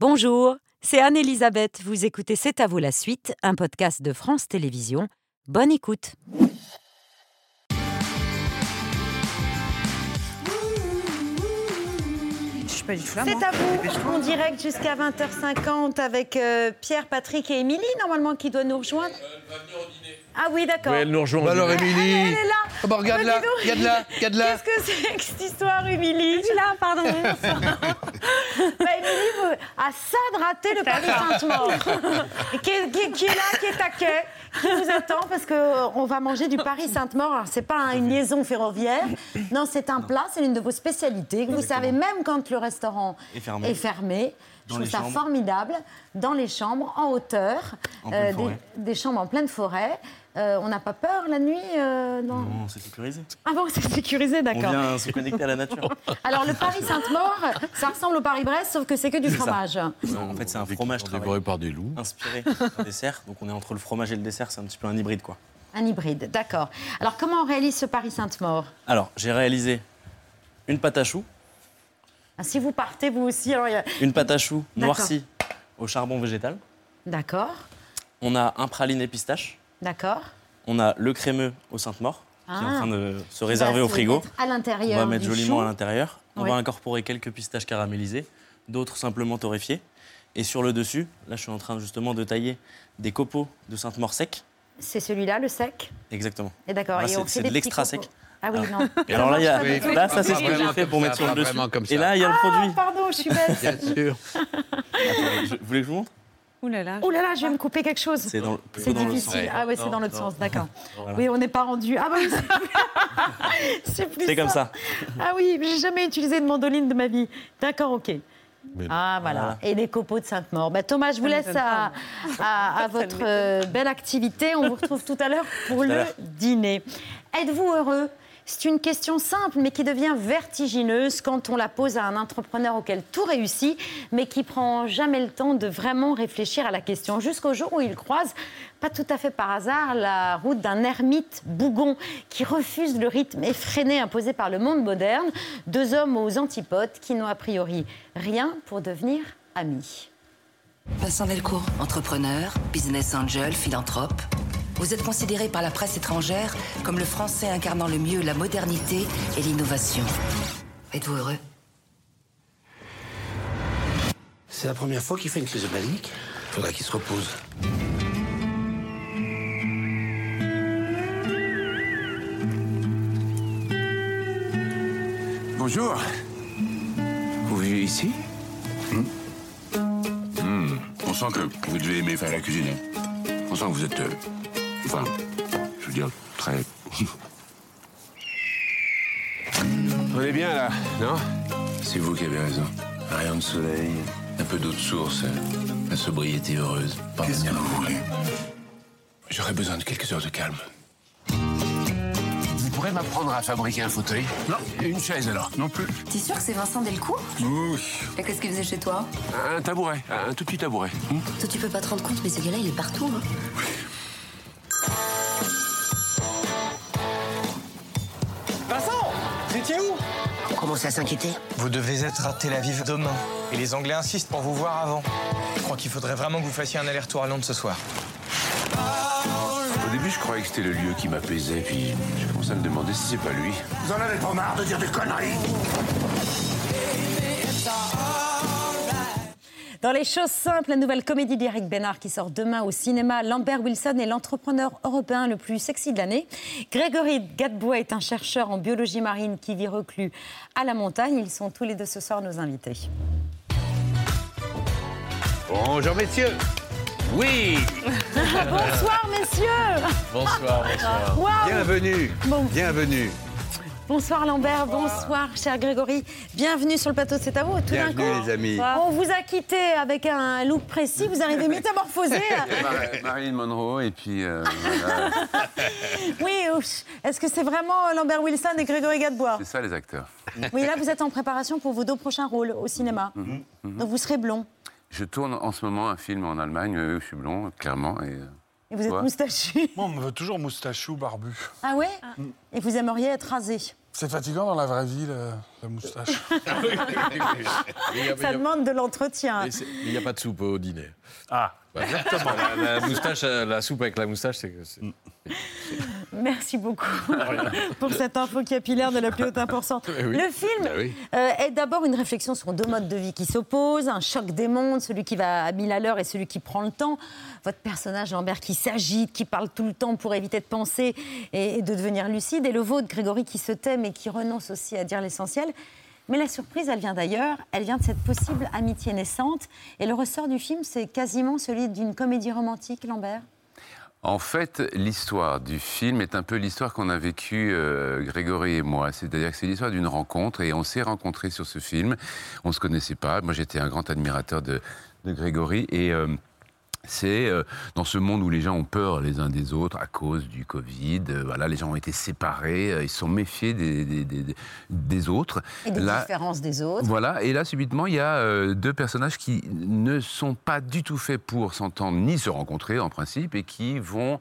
Bonjour, c'est Anne-Elisabeth. Vous écoutez C'est à vous la suite, un podcast de France Télévisions. Bonne écoute. Je suis pas du tout là, C'est moi. à vous, en direct jusqu'à 20h50 avec euh, Pierre, Patrick et Émilie, normalement, qui doit nous rejoindre. Ah oui, d'accord. Oui, elle nous rejoint. Bah alors. Émilie Elle est là. Ah bah, regarde Bah, là, regarde là, regarde là Qu'est-ce que c'est que cette histoire, Émilie Je suis là, pardon. bah, Émilie vous- a ça de rater le Paris Sainte-Maure. Qui, est- qui- qui est là, qui est taquet, qui vous attend parce qu'on va manger du Paris Sainte-Maure. Alors, c'est pas un- une liaison ferroviaire. Non, c'est un plat, c'est l'une de vos spécialités. que Vous savez même quand le restaurant Est fermé. est fermé. Je Dans trouve les ça chambres. formidable. Dans les chambres, en hauteur, En pleine des, forêt. des chambres en pleine forêt. Euh, on n'a pas peur la nuit euh, dans- Non, c'est sécurisé. Ah bon, c'est sécurisé, On d'accord. vient se connecter à la nature. Alors le Paris Sainte-Maure, ça ressemble au Paris-Brest, sauf que c'est que du fromage. Non, en fait, c'est un fromage Dévoré travaillé, par des loups. inspiré d'un dessert. Donc on est entre le fromage et le dessert, c'est un petit peu un hybride quoi. Un hybride, d'accord. Alors comment on réalise ce Paris Sainte-Maure? Alors, j'ai réalisé une pâte à choux, Ah, Si vous partez vous aussi, alors il y a- une pâte à choux D'accord. noircie au charbon végétal. D'accord, On a un praliné pistache. D'accord. On a le crémeux au Sainte-Maure qui est en Ah. train de se On réserver au frigo. mettre À On l'intérieur va mettre du joliment chou. à l'intérieur. On Oui. va incorporer quelques pistaches caramélisées, d'autres simplement torréfiées. Et sur le dessus, là je suis en train justement de tailler des copeaux de Sainte-Maure sec. C'est celui-là, le sec? Exactement. Et d'accord. Ah, et c'est- on de l'extra sec. Ah oui, non. Et alors là, y a, là ça c'est ce que j'ai vraiment fait pour mettre sur le dessus. Et là, il y a le Ah, produit. pardon, je suis bête. Bien sûr. Je- vous voulez que je vous montre? Ouh là là. Oh là là, je vais me couper quelque chose. C'est dans, C'est plutôt dans le difficile. sens. ah ouais, c'est dans l'autre non. sens, d'accord. Voilà. Oui, on n'est pas rendu. Ah bah oui, c'est- c'est plus C'est comme ça. Ah oui, j'ai jamais utilisé de mandoline de ma vie. D'accord, ok. Mais- Ah voilà. Et les copeaux de Sainte-Maure. Bah, Thomas, je vous laisse à, à- à votre euh, belle activité. On vous retrouve tout à l'heure pour le dîner. Êtes-vous heureux? C'est une question simple, mais qui devient vertigineuse quand on la pose à un entrepreneur auquel tout réussit, mais qui prend jamais le temps de vraiment réfléchir à la question. Jusqu'au jour où il croise, pas tout à fait par hasard, la route d'un ermite bougon qui refuse le rythme effréné imposé par le monde moderne. Deux hommes aux antipodes qui n'ont a priori rien pour devenir amis. Vincent Delcourt, entrepreneur, business angel, philanthrope. Vous êtes considéré par la presse étrangère comme le français incarnant le mieux la modernité et l'innovation. Êtes-vous heureux? C'est la première fois qu'il fait une crise de panique. Faudra qu'il se repose. Bonjour. Vous vivez ici? Hmm. On sent que vous devez aimer faire la cuisine. On sent que vous êtes... euh, enfin, je veux dire, très... On est bien là, non? C'est vous qui avez raison. Un rayon de soleil, un peu d'eau de source, la sobriété heureuse. Qu'est-ce que vous voulez? J'aurais besoin de quelques heures de calme. Vous pourrez m'apprendre à fabriquer un fauteuil? Non. Une chaise alors? Non plus. T'es sûr que c'est Vincent Delcourt? Oui. Et qu'est-ce qu'il faisait chez toi? Un tabouret, un tout petit tabouret. Hmm Toi, tu peux pas te rendre compte, mais ce gars-là, il est partout. hein. On à s'inquiéter. Vous devez être à Tel Aviv demain. Et les Anglais insistent pour vous voir avant. Je crois qu'il faudrait vraiment que vous fassiez un aller-retour à Londres ce soir. Au début, je croyais que c'était le lieu qui m'apaisait, puis j'ai commencé à me demander si c'est pas lui. Vous en avez pas marre de dire des conneries? Dans Les choses simples, la nouvelle comédie d'Éric Bénard qui sort demain au cinéma, Lambert Wilson est l'entrepreneur européen le plus sexy de l'année. Grégory Gadebois est un chercheur en biologie marine qui vit reclus à la montagne. Ils sont tous les deux ce soir nos invités. Bonjour messieurs. Oui. Bonsoir messieurs Bonsoir, bonsoir. Bienvenue. Bon. Bienvenue. Bonsoir Lambert, bonsoir cher Grégory. Bienvenue sur le plateau de C'est à vous. Tout d'un Bienvenue, coup, les amis. On vous a quitté avec un look précis, vous arrivez métamorphosé. Marilyn Monroe, et puis euh, voilà, Oui, ouf. est-ce que c'est vraiment Lambert Wilson et Grégory Gadebois? C'est ça les acteurs. Oui, là, vous êtes en préparation pour vos deux prochains rôles au cinéma. Donc, vous serez blond. Je tourne en ce moment un film en Allemagne, euh, je suis blond, clairement, et euh, Et vous êtes Ouais. moustachu. Moi, on me veut toujours moustachu ou barbu. Ah ouais Et vous aimeriez être rasé. C'est fatigant dans la vraie vie, le- la moustache. Il y a- Ça demande de l'entretien. mais Il n'y a pas de soupe au dîner. Ah, Exactement. La, la moustache, euh, la soupe avec la moustache, c'est. c'est- Merci beaucoup pour cette info capillaire de la plus haute importance. Oui. Le film oui. euh, est d'abord une réflexion sur deux modes de vie qui s'opposent, un choc des mondes, celui qui va à mille à l'heure et celui qui prend le temps. Votre personnage, Lambert, qui s'agite, qui parle tout le temps pour éviter de penser et, et de devenir lucide, et le vôtre, Grégory, qui se tait mais qui renonce aussi à dire l'essentiel. Mais la surprise, elle vient d'ailleurs, elle vient de cette possible amitié naissante. Et le ressort du film, c'est quasiment celui d'une comédie romantique, Lambert. En fait, l'histoire du film est un peu l'histoire qu'on a vécue euh, Grégory et moi. C'est-à-dire que c'est l'histoire d'une rencontre et on s'est rencontrés sur ce film. On se connaissait pas. Moi, j'étais un grand admirateur de, de Grégory et euh, c'est euh, dans ce monde où les gens ont peur les uns des autres à cause du Covid. euh, voilà, les gens ont été séparés, euh, ils se sont méfiés des, des, des- des autres. Et des Là- différences des autres. voilà, et là, subitement, il y a deux personnages qui ne sont pas du tout faits pour s'entendre ni se rencontrer, en principe, et qui vont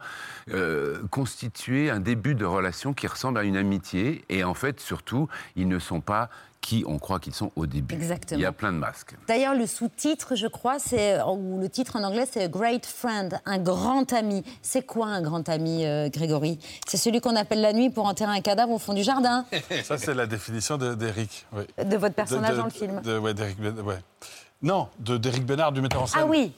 constituer un début de relation qui ressemble à une amitié. Et en fait, surtout, ils ne sont pas qui on croit qu'ils sont au début. Exactement. Il y a plein de masques. D'ailleurs, le sous-titre, je crois, c'est ou le titre en anglais, c'est A Great Friend, un grand ami. C'est quoi un grand ami, euh, Grégory? C'est celui qu'on appelle la nuit pour enterrer un cadavre au fond du jardin ça c'est la définition de- d'Éric. oui. de votre personnage De- de- dans le film. de- ouais, d'Éric Ben- ouais. Non, de- d'Éric Bénard, du metteur en scène. Ah oui.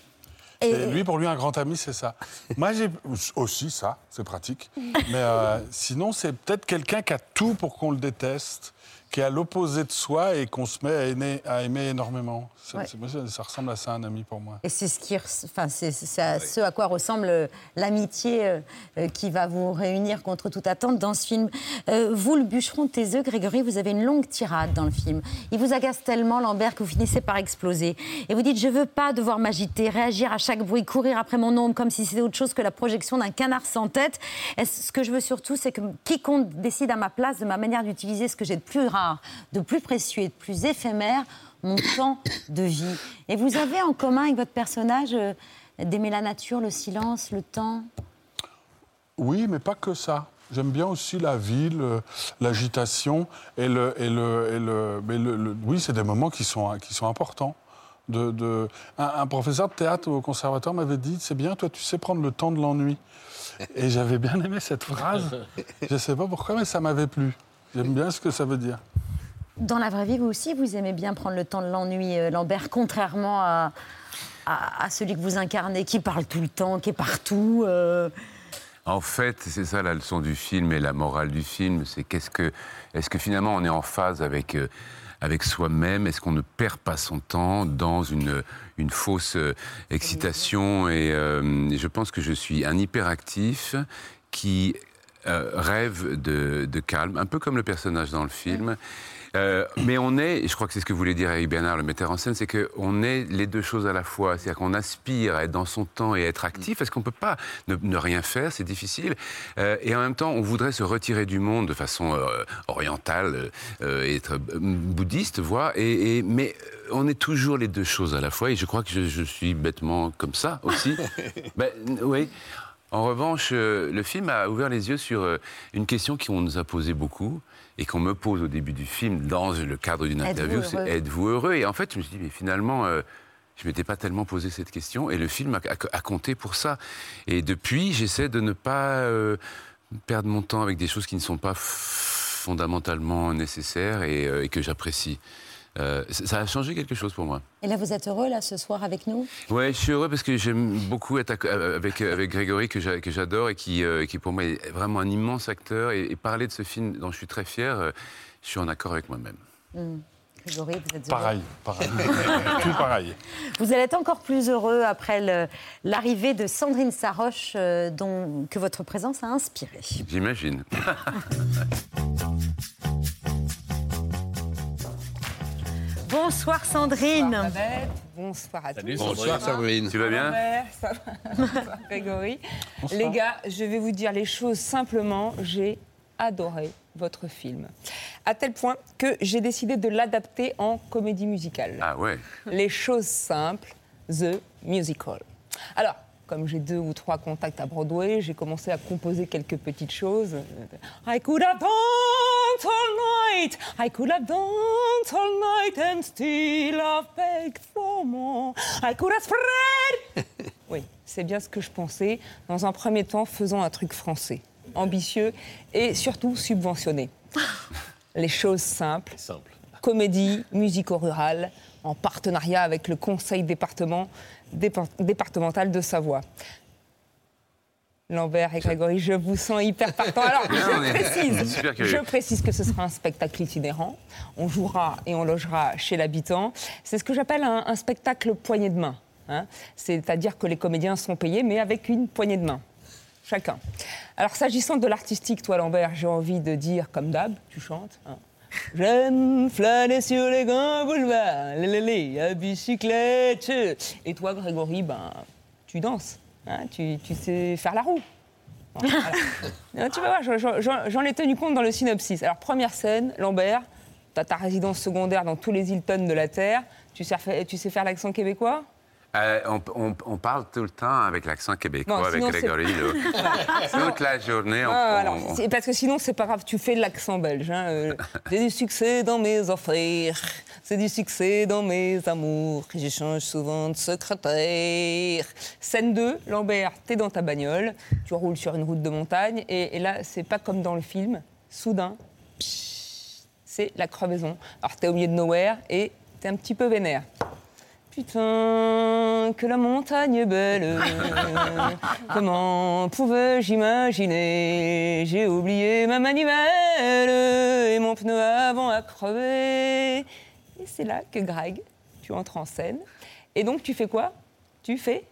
Et Et, lui, pour lui, un grand ami, c'est ça. Moi, j'ai aussi ça, c'est pratique. Mais euh, sinon, c'est peut-être quelqu'un qui a tout pour qu'on le déteste, qui est à l'opposé de soi et qu'on se met à aimer, à aimer énormément. Ça, Ouais. ça, ça ressemble à ça, un ami pour moi. et c'est ce, qui, enfin, c'est à ce à quoi ressemble euh, l'amitié euh, euh, qui va vous réunir contre toute attente dans ce film. Euh, vous, le bûcheron de tes œufs, Grégory, vous avez une longue tirade dans le film. Il vous agace tellement, Lambert, que vous finissez par exploser. Et vous dites Je veux pas devoir m'agiter, réagir à chaque bruit, courir après mon ombre comme si c'était autre chose que la projection d'un canard sans tête. Et ce que je veux surtout, c'est que quiconque décide à ma place de ma manière d'utiliser ce que j'ai de plus rare, de plus précieux et de plus éphémère, mon temps de vie. Et vous avez en commun avec votre personnage euh, d'aimer la nature, le silence, le temps? Oui, mais pas que ça. J'aime bien aussi la ville, euh, l'agitation et le, et le, et le, mais le- le- oui, c'est des moments qui sont, qui sont importants. De, de- un, un professeur de théâtre au conservatoire m'avait dit c'est bien, toi, tu sais prendre le temps de l'ennui. Et j'avais bien aimé cette phrase. Je ne sais pas pourquoi, mais ça m'avait plu. J'aime bien ce que ça veut dire. Dans la vraie vie, vous aussi, vous aimez bien prendre le temps de l'ennui, euh, Lambert, contrairement à, à, à celui que vous incarnez, qui parle tout le temps, qui est partout. euh. En fait, c'est ça la leçon du film et la morale du film, c'est qu'est-ce que, est-ce que finalement on est en phase avec, euh, avec soi-même? Est-ce qu'on ne perd pas son temps dans une, une fausse excitation? Et, euh, et je pense que je suis un hyperactif qui euh, rêve de, de calme, un peu comme le personnage dans le film. Euh, mais on est, et je crois que c'est ce que voulait dire Eric Bernard, le metteur en scène, c'est qu'on est les deux choses à la fois. C'est-à-dire qu'on aspire à être dans son temps et être actif, parce qu'on ne peut pas ne, ne rien faire, c'est difficile. Euh, et en même temps, on voudrait se retirer du monde de façon euh, orientale, et être bouddhiste, voire. Et, et- mais on est toujours les deux choses à la fois, et je crois que je, je suis bêtement comme ça aussi. Ben, oui. En revanche, euh, le film a ouvert les yeux sur euh, une question qu'on nous a posée beaucoup et qu'on me pose au début du film dans le cadre d'une interview, c'est êtes-vous heureux? Et en fait, je me suis dit, mais finalement, euh, je m'étais pas tellement posé cette question et le film a, a- a compté pour ça. Et depuis, j'essaie de ne pas euh, perdre mon temps avec des choses qui ne sont pas fondamentalement nécessaires et, euh, et que j'apprécie. Euh, ça a changé quelque chose pour moi. Et là, vous êtes heureux, là, ce soir, avec nous? Ouais, je suis heureux parce que j'aime beaucoup être euh, avec, avec Grégory, que j'a- que j'adore et qui, euh, qui pour moi est vraiment un immense acteur. Et, et parler de ce film dont je suis très fier, euh, je suis en accord avec moi-même. Hmm. Grégory, vous êtes heureux? Pareil, pareil. Tout pareil. Vous allez être encore plus heureux après l'arrivée de Sandrine Saroche, euh, dont, que votre présence a inspiré. J'imagine. Bonsoir Sandrine. Bonsoir à Salut, tous. Bonsoir, Sandrine. Tu vas bien Ouais, ça va. Bonsoir, Grégory. Les gars, je vais vous dire les choses simplement. J'ai adoré votre film. À tel point que j'ai décidé de l'adapter en comédie musicale. Ah ouais. Les choses simples, The Musical. Alors, comme j'ai deux ou trois contacts à Broadway, j'ai commencé à composer quelques petites choses. I could have done all night. I could have danced all night and still have begged for more. I could have spread. oui, c'est bien ce que je pensais. Dans un premier temps, faisons un truc français, ambitieux et surtout subventionné. Les choses simples. Simple. Comédie musico-rurale en partenariat avec le conseil département, dépa- départemental de Savoie. Lambert et Grégory, je vous sens hyper partant. Alors, je précise, je précise que ce sera un spectacle itinérant. On jouera et on logera chez l'habitant. C'est ce que j'appelle un, un spectacle poignée de main. hein. C'est-à-dire que les comédiens sont payés, mais avec une poignée de main. Chacun. Alors, s'agissant de l'artistique, toi, Lambert, j'ai envie de dire, comme d'hab, tu chantes. hein. J'aime flâner sur les grands boulevards, les, les, les, à bicyclette. Et toi, Grégory, ben, tu danses. hein, tu, tu sais faire la roue. Voilà. Tu vas voir, j'en- ai tenu compte dans le synopsis. Alors, première scène, Lambert, tu as ta résidence secondaire dans tous les Hilton de la Terre. Tu sais, faire- tu sais faire l'accent québécois? Euh, on, on- on parle tout le temps avec l'accent québécois, Non, avec Grégory. Toute la journée, on, Ah, alors, parce que sinon, c'est pas grave, tu fais l'accent belge. hein, euh, J'ai du succès dans mes affaires, c'est du succès dans mes amours, j'échange souvent de secrétaire. Scène 2, Lambert, t'es dans ta bagnole, tu roules sur une route de montagne, et, et là, c'est pas comme dans le film, soudain, c'est la crevaison. Alors, t'es au milieu de nowhere et t'es un petit peu vénère. Putain, que la montagne est belle. Comment pouvais-je imaginer? J'ai oublié ma manivelle et mon pneu avant a crevé. Et c'est là que Greg, tu entres en scène. Et donc, tu fais quoi? Tu fais?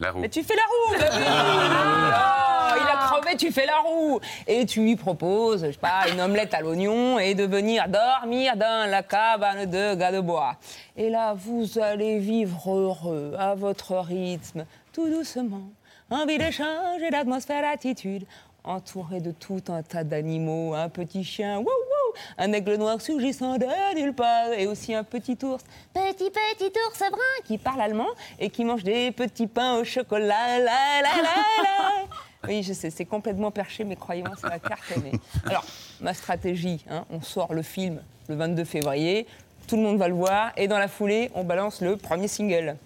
La roue. mais tu fais la roue bah Il a crevé, tu fais la roue Et tu lui proposes, je sais pas, une omelette à l'oignon et de venir dormir dans la cabane de gars de bois. Et là, vous allez vivre heureux, à votre rythme, tout doucement. Envie d'échanger d'atmosphère, d'attitude. Entouré de tout un tas d'animaux, un petit chien, wouh, wouh, un aigle noir surgissant de nulle part, et aussi un petit ours, petit petit ours brun, qui parle allemand et qui mange des petits pains au chocolat. La, la, la, la. Oui, je sais, c'est complètement perché, mais croyez-moi, ça va cartonner. Alors, ma stratégie, hein, on sort le film le 22 février, tout le monde va le voir, et dans la foulée, on balance le premier single.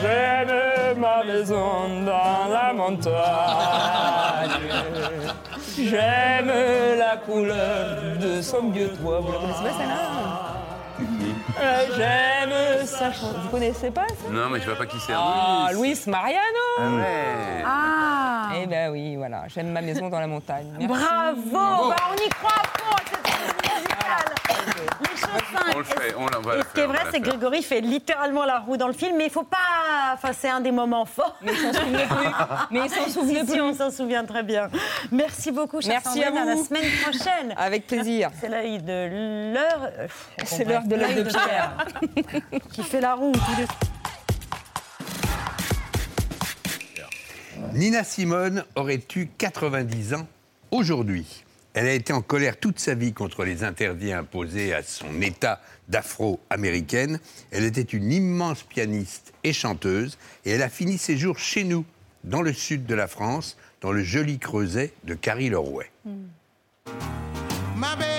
J'aime ma maison dans la montagne. J'aime la couleur de son vieux toit. Vous la connaissez pas celle-là? Euh, J'aime sa chanson. Vous connaissez pas ça? Non, mais je vois pas qui c'est. Ah, Luis Mariano Ah ouais. Ah Eh ben oui, voilà. J'aime ma maison dans la montagne. Merci. Bravo Bah, On y croit à fond à cette comédie musicale Les choses simples. On le fait, on, la- on va Et ce qui est vrai, c'est que. Grégory fait littéralement la roue dans le film, mais il faut pas. Enfin, c'est un des moments forts. Mais il s'en souvenait plus. Mais il s'en souvenait Si, si, plus. on s'en souvient très bien. Merci beaucoup, chère Merci à vous. la semaine prochaine. Avec plaisir. C'est l'œil de l'heure. C'est de l'œil de Pierre. qui fait la roue. Nina Simone aurait eu 90 ans aujourd'hui. Elle a été en colère toute sa vie contre les interdits imposés à son état d'afro-américaine. Elle était une immense pianiste et chanteuse et elle a fini ses jours chez nous, dans le sud de la France, dans le joli creuset de Carry-le-Rouet. My baby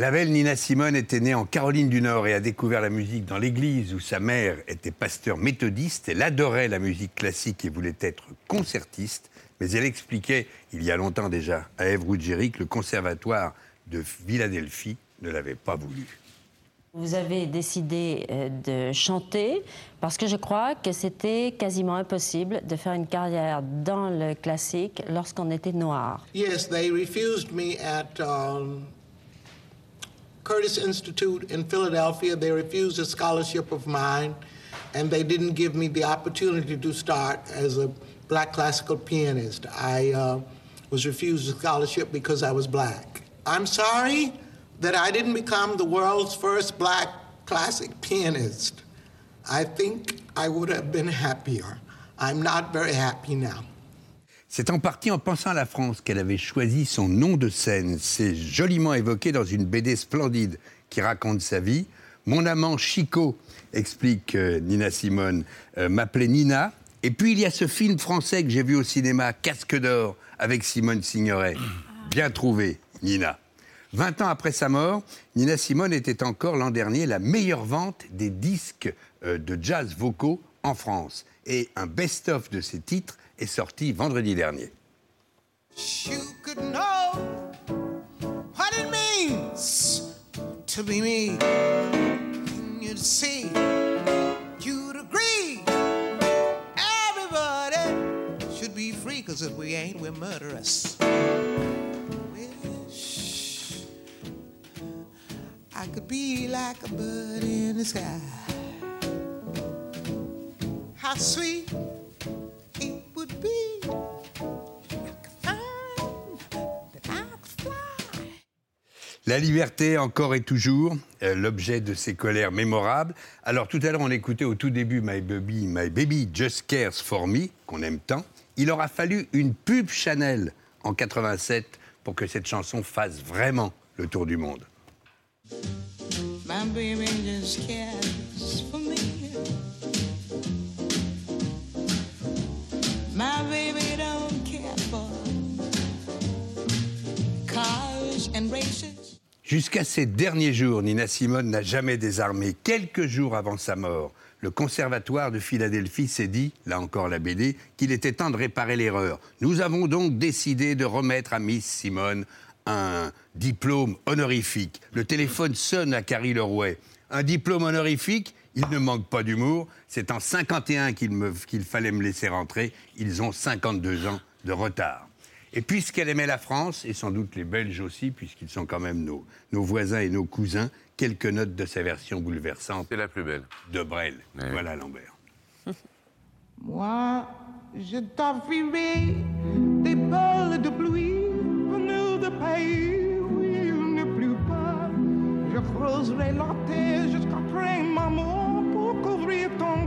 La belle Nina Simone était née en Caroline du Nord et a découvert la musique dans l'église où sa mère était pasteur méthodiste. Elle adorait la musique classique et voulait être concertiste, mais elle expliquait, il y a longtemps déjà, à Ève Ruggieri que le conservatoire de Philadelphie ne l'avait pas voulu. Vous avez décidé euh, de chanter parce que je crois que c'était quasiment impossible de faire une carrière dans le classique lorsqu'on était noir. Yes, they refused me at um, Curtis Institute in Philadelphia. They refused a scholarship of mine, and they didn't give me the opportunity to start as a black classical pianist. I uh, was refused a scholarship because I was black. I'm sorry that I didn't become the world's first black classic pianist. I think I would have been happier. I'm not very happy now. C'est en partie en pensant à la France qu'elle avait choisi son nom de scène. C'est joliment évoqué dans une BD splendide qui raconte sa vie. Mon amant Chico, explique euh, Nina Simone, euh, m'appelait Nina. Et puis il y a ce film français que j'ai vu au cinéma, Casque d'or, avec Simone Signoret. Bien trouvé, Nina. 20 ans après sa mort, Nina Simone était encore l'an dernier la meilleure vente des disques euh, de jazz vocaux en France. Et un best-of de ses titres est sorti vendredi dernier. You could know what it means to be me. You'd see, you'd agree. Everybody should be free, cause if we ain't, we're murderous. Wish I could be like a bird in the sky. How sweet would be. La liberté, encore et toujours, euh, l'objet de ces colères mémorables. Alors tout à l'heure, on écoutait au tout début My Baby, My Baby Just Cares for Me, qu'on aime tant. Il aura fallu une pub Chanel en 87 pour que cette chanson fasse vraiment le tour du monde. My baby just cares My baby don't. Jusqu'à ces derniers jours, Nina Simone n'a jamais désarmé. Quelques jours avant sa mort, le Conservatoire de Philadelphie s'est dit, là encore la BD, qu'il était temps de réparer l'erreur. Nous avons donc décidé de remettre à Miss Simone un diplôme honorifique. Le téléphone sonne à Carrie Lerouet. Un diplôme honorifique, il ne manque pas d'humour. C'est en 51 qu'il me- qu'il fallait me laisser rentrer. Ils ont 52 ans de retard. Et puisqu'elle aimait la France, et sans doute les Belges aussi, puisqu'ils sont quand même nos, nos voisins et nos cousins, quelques notes de sa version bouleversante. C'est la plus belle. De Brel. Voilà Lambert. Moi, je t'offrirai des bols de pluie venus de pays où il ne pleut pas. Je creuserai la terre jusqu'après ma mort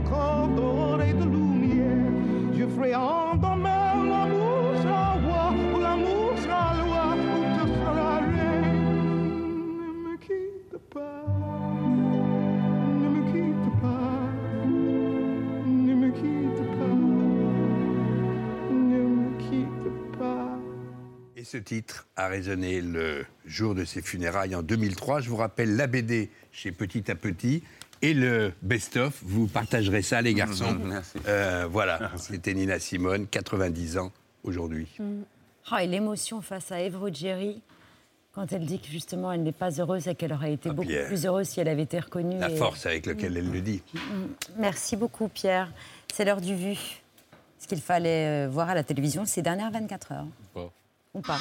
et de lumière. Je ferai en demain l'amour sera roi, ou l'amour sera loi, ou tu seras reine. Ne me quitte pas, ne me quitte pas. Ne me quitte pas, ne me quitte pas. Et ce titre a résonné le jour de ses funérailles en 2003. Je vous rappelle la BD chez Petit à Petit et le best-of. Vous partagerez ça, les garçons. Merci. Euh, voilà, c'était Nina Simone, 90 ans aujourd'hui. Oh, et l'émotion face à Eve Ruggieri, quand elle dit que justement elle n'est pas heureuse et qu'elle aurait été beaucoup Pierre. plus heureuse si elle avait été reconnue. La et- force avec laquelle elle le dit. Mm. Merci beaucoup, Pierre. C'est l'heure du vu. Ce qu'il fallait euh, voir à la télévision ces dernières 24 heures. Pas. Ou pas.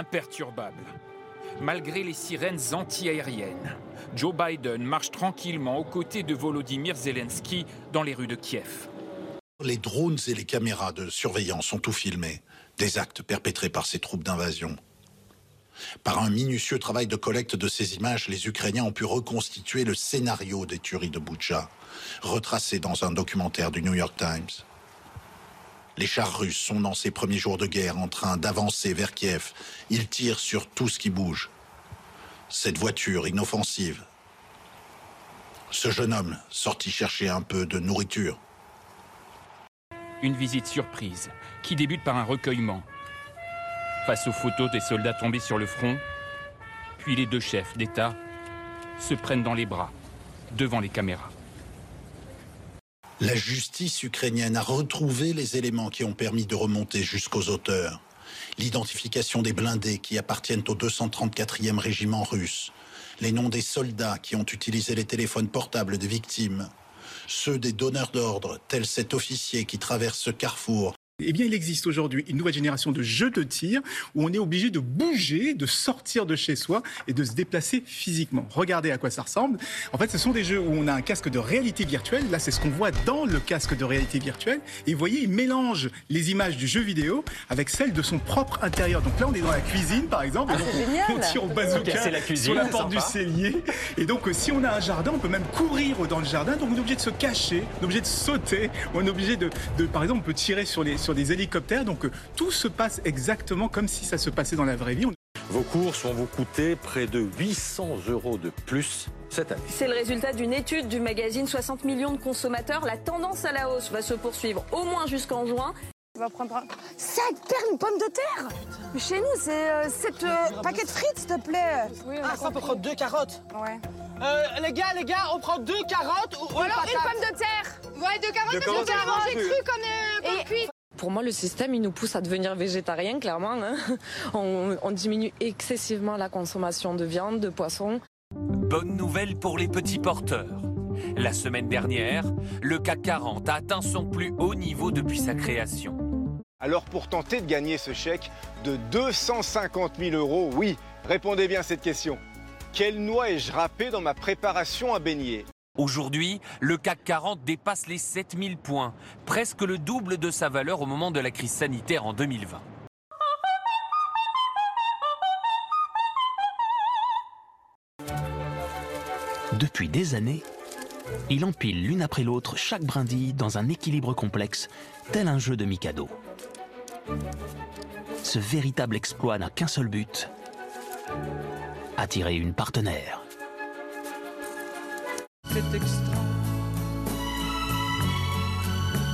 Imperturbable. Malgré les sirènes anti-aériennes, Joe Biden marche tranquillement aux côtés de Volodymyr Zelensky dans les rues de Kiev. Les drones et les caméras de surveillance ont tout filmé, des actes perpétrés par ces troupes d'invasion. Par un minutieux travail de collecte de ces images, les Ukrainiens ont pu reconstituer le scénario des tueries de Boutcha, retracé dans un documentaire du New York Times. Les chars russes sont dans ces premiers jours de guerre en train d'avancer vers Kiev. Ils tirent sur tout ce qui bouge. Cette voiture inoffensive. Ce jeune homme sorti chercher un peu de nourriture. Une visite surprise qui débute par un recueillement. Face aux photos des soldats tombés sur le front, puis les deux chefs d'État se prennent dans les bras devant les caméras. La justice ukrainienne a retrouvé les éléments qui ont permis de remonter jusqu'aux auteurs. L'identification des blindés qui appartiennent au 234e régiment russe. Les noms des soldats qui ont utilisé les téléphones portables des victimes. Ceux des donneurs d'ordre, tels cet officier qui traverse ce carrefour Eh bien, il existe aujourd'hui une nouvelle génération de jeux de tir où on est obligé de bouger, de sortir de chez soi et de se déplacer physiquement. Regardez à quoi ça ressemble. En fait, ce sont des jeux où on a un casque de réalité virtuelle. Là, c'est ce qu'on voit dans le casque de réalité virtuelle. Et vous voyez, il mélange les images du jeu vidéo avec celles de son propre intérieur. Donc là, on est dans la cuisine, par exemple. Ah, et donc, c'est on- génial. on tire au bazooka Ok, c'est la cuisine, sur la porte du cellier. Et donc, euh, si on a un jardin, on peut même courir dans le jardin. Donc, on est obligé de se cacher, on est obligé de sauter, on est obligé de, de- par exemple, on peut tirer sur, les, sur des hélicoptères. Donc, euh, tout se passe exactement comme si ça se passait dans la vraie vie. Vos courses vont vous coûter près de 800 euros de plus cette année. C'est le résultat d'une étude du magazine 60 millions de consommateurs. La tendance à la hausse va se poursuivre au moins jusqu'en juin. On va prendre un sac, père, une pomme de terre. Mais chez nous, c'est 7 paquets de frites, s'il te plaît. Ah, ça, on peut prendre deux carottes. Ouais. Euh, les gars, les gars, on prend deux carottes ou, Ou alors une pomme de terre. Ouais, deux carottes, Deux parce qu'on manger c'est cru comme, euh, comme cuit. Pour moi, le système, il nous pousse à devenir végétarien, clairement. hein. On, on diminue excessivement la consommation de viande, de poisson. Bonne nouvelle pour les petits porteurs. La semaine dernière, le CAC 40 a atteint son plus haut niveau depuis sa création. Alors pour tenter de gagner ce chèque de 250 000 euros, oui, répondez bien à cette question. Quelle noix ai-je râpé dans ma préparation à beignets Aujourd'hui, le CAC 40 dépasse les 7000 points, presque le double de sa valeur au moment de la crise sanitaire en 2020. Depuis des années, il empile l'une après l'autre chaque brindille dans un équilibre complexe, tel un jeu de Mikado. Ce véritable exploit n'a qu'un seul but attirer une partenaire. C'est extra.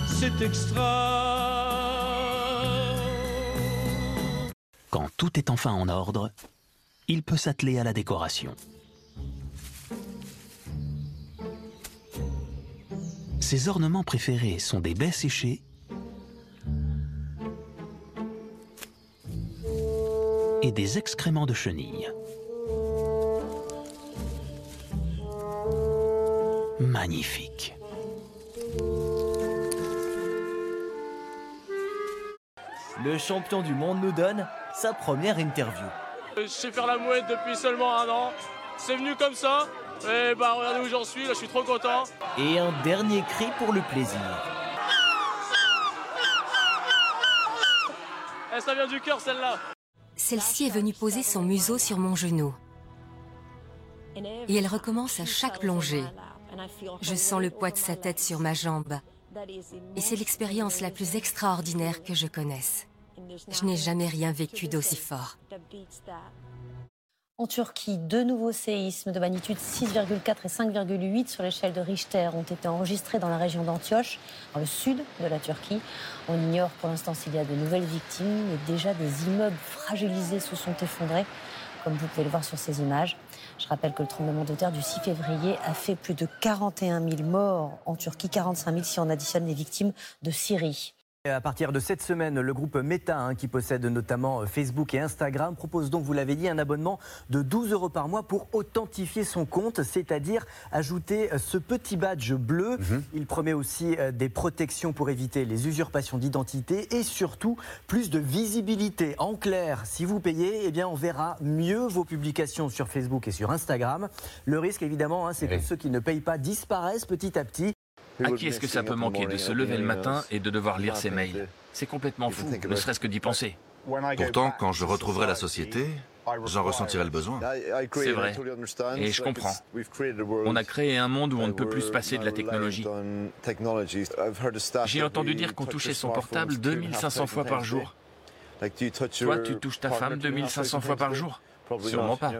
C'est extra. Quand tout est enfin en ordre, il peut s'atteler à la décoration. Ses ornements préférés sont des baies séchées et des excréments de chenilles. Magnifique. Le champion du monde nous donne sa première interview. Je sais faire la mouette depuis seulement un an. C'est venu comme ça. Et bah regardez où j'en suis, là je suis trop content. Et un dernier cri pour le plaisir. Eh, ça vient du cœur celle-là. Celle-ci est venue poser son museau sur mon genou. Et elle recommence à chaque plongée. Je sens le poids de sa tête sur ma jambe. Et c'est l'expérience la plus extraordinaire que je connaisse. Je n'ai jamais rien vécu d'aussi fort. En Turquie, deux nouveaux séismes de magnitude 6,4 et 5,8 sur l'échelle de Richter ont été enregistrés dans la région d'Antioche, dans le sud de la Turquie. On ignore pour l'instant s'il y a de nouvelles victimes, mais déjà des immeubles fragilisés se sont effondrés, comme vous pouvez le voir sur ces images. Je rappelle que le tremblement de terre du 6 février a fait plus de 41 000 morts en Turquie, 45 000 si on additionne les victimes de Syrie. À partir de cette semaine, le groupe Meta, hein, qui possède notamment euh, Facebook et Instagram, propose donc, vous l'avez dit, un abonnement de 12 euros par mois pour authentifier son compte, c'est-à-dire ajouter euh, ce petit badge bleu. Il promet aussi euh, des protections pour éviter les usurpations d'identité et surtout plus de visibilité. En clair, si vous payez, eh bien, on verra mieux vos publications sur Facebook et sur Instagram. Le risque, évidemment, hein, c'est que ceux qui ne payent pas disparaissent petit à petit. À qui est-ce que ça peut manquer de se lever le matin et de devoir lire ses mails? C'est complètement fou, ne serait-ce que d'y penser. Pourtant, quand je retrouverai la société, j'en ressentirai le besoin. C'est vrai. Et je comprends. On a créé un monde où on ne peut plus se passer de la technologie. J'ai entendu dire qu'on touchait son portable 2500 fois par jour. Toi, tu touches ta femme 2500 fois par jour? Sûrement pas.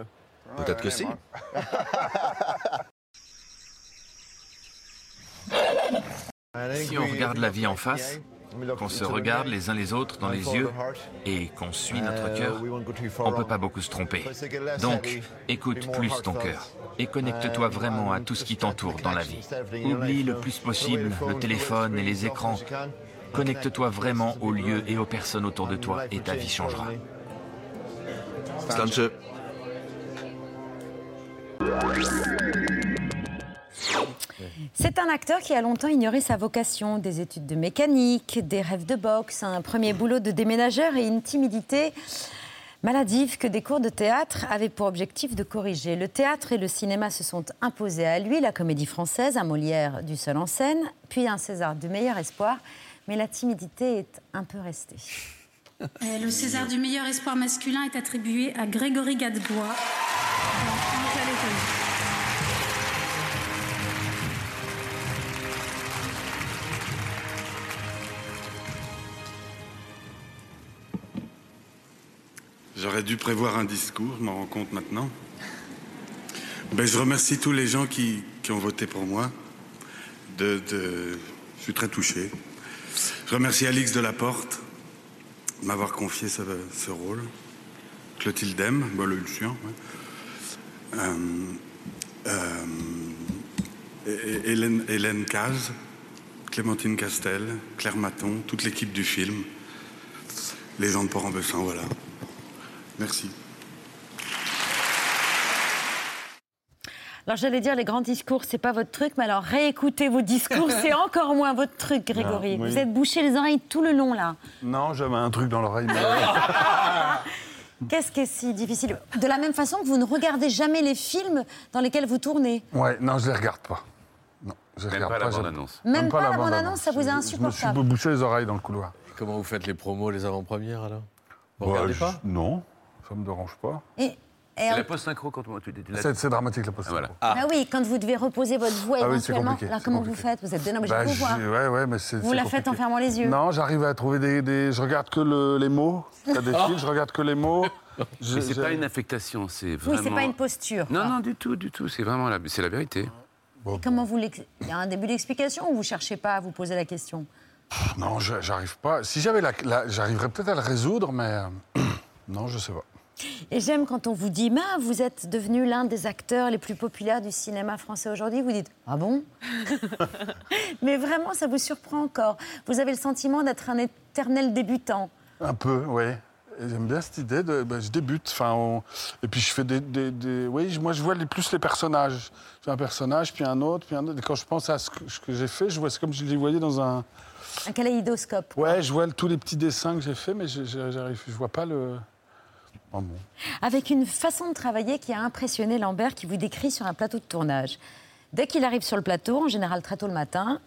Peut-être que si. Si on regarde la vie en face, qu'on se regarde les uns les autres dans les yeux et qu'on suit notre cœur, on ne peut pas beaucoup se tromper. Donc, écoute plus ton cœur et connecte-toi vraiment à tout ce qui t'entoure dans la vie. Oublie le plus possible le téléphone et les écrans. Connecte-toi vraiment aux lieux et aux personnes autour de toi et ta vie changera. C'est un acteur qui a longtemps ignoré sa vocation, des études de mécanique, des rêves de boxe, un premier boulot de déménageur et une timidité maladive que des cours de théâtre avaient pour objectif de corriger. Le théâtre et le cinéma se sont imposés à lui, la comédie française, un Molière du seul en scène, puis un César du meilleur espoir, mais la timidité est un peu restée. Et le César du meilleur espoir masculin est attribué à Grégory Gadebois J'aurais dû prévoir un discours, je m'en rends compte maintenant. Ben, je remercie tous les gens qui, qui ont voté pour moi. Je suis très touché. Je remercie Alix Delaporte de m'avoir confié ce, ce rôle. Clotilde M, bon, le Lucien. Euh, euh, Hé- Hélène, Hélène Caz, Clémentine Castel, Claire Maton, toute l'équipe du film, les gens de Port-en-Bessin, voilà. Merci. Alors j'allais dire les grands discours, c'est pas votre truc, mais alors réécouter vos discours, c'est encore moins votre truc, Grégory. Ah, oui. Vous êtes bouché les oreilles tout le long là. Non, j'avais un truc dans l'oreille. mais- Qu'est-ce qui est si difficile? De la même façon que vous ne regardez jamais les films dans lesquels vous tournez. Ouais, non, je les regarde pas. Non, je Même regarde pas la j'aime- bande-annonce. Même pas la bande-annonce, ça vous est Je me suis insupportable. bouché les oreilles dans le couloir. Comment vous faites les promos, les avant-premières alors? Vous Ouais, regardez je- pas? Non, ça me dérange pas. Et, et en- la post-synchro, quand tu- la- C'est c'est dramatique la post Voilà. Ah oui, quand vous devez reposer votre voix Ah oui, c'est éventuellement, là c'est comment vous faites Vous êtes bien obligé Bah, de vous je- voir. ouais, ouais, mais c'est. Vous c'est la faites en fermant les yeux. Non, j'arrive à trouver des, des- Je regarde que le- les mots. Ça défile, je regarde que les mots. Je- Mais c'est pas une affectation, c'est Oui, vraiment... c'est pas une posture. Non, non, du tout, du tout. C'est vraiment la, c'est la vérité. Et comment vous Il y a un début d'explication ou vous cherchez pas à vous poser la question Non, je- j'arrive pas. Si j'avais la, la- j'arriverais peut-être à le résoudre, mais non, je sais pas. Et j'aime quand on vous dit, mais vous êtes devenu l'un des acteurs les plus populaires du cinéma français aujourd'hui. Vous dites, ah bon? Mais vraiment, ça vous surprend encore. Vous avez le sentiment d'être un éternel débutant. Un peu, oui. J'aime bien cette idée de. ben, je débute. Enfin, on- Et puis je fais des. des- des- Oui, moi je vois les, plus les personnages. Je fais un personnage, puis un autre, puis un autre. Et quand je pense à ce que, j'ai fait, je vois c'est comme je les voyais dans un. Un kaléidoscope. Ouais, je vois tous les petits dessins que j'ai faits, mais je, je, je vois pas le. Oh. Avec une façon de travailler qui a impressionné Lambert, qui vous décrit sur un plateau de tournage. Dès qu'il arrive sur le plateau, en général très tôt le matin,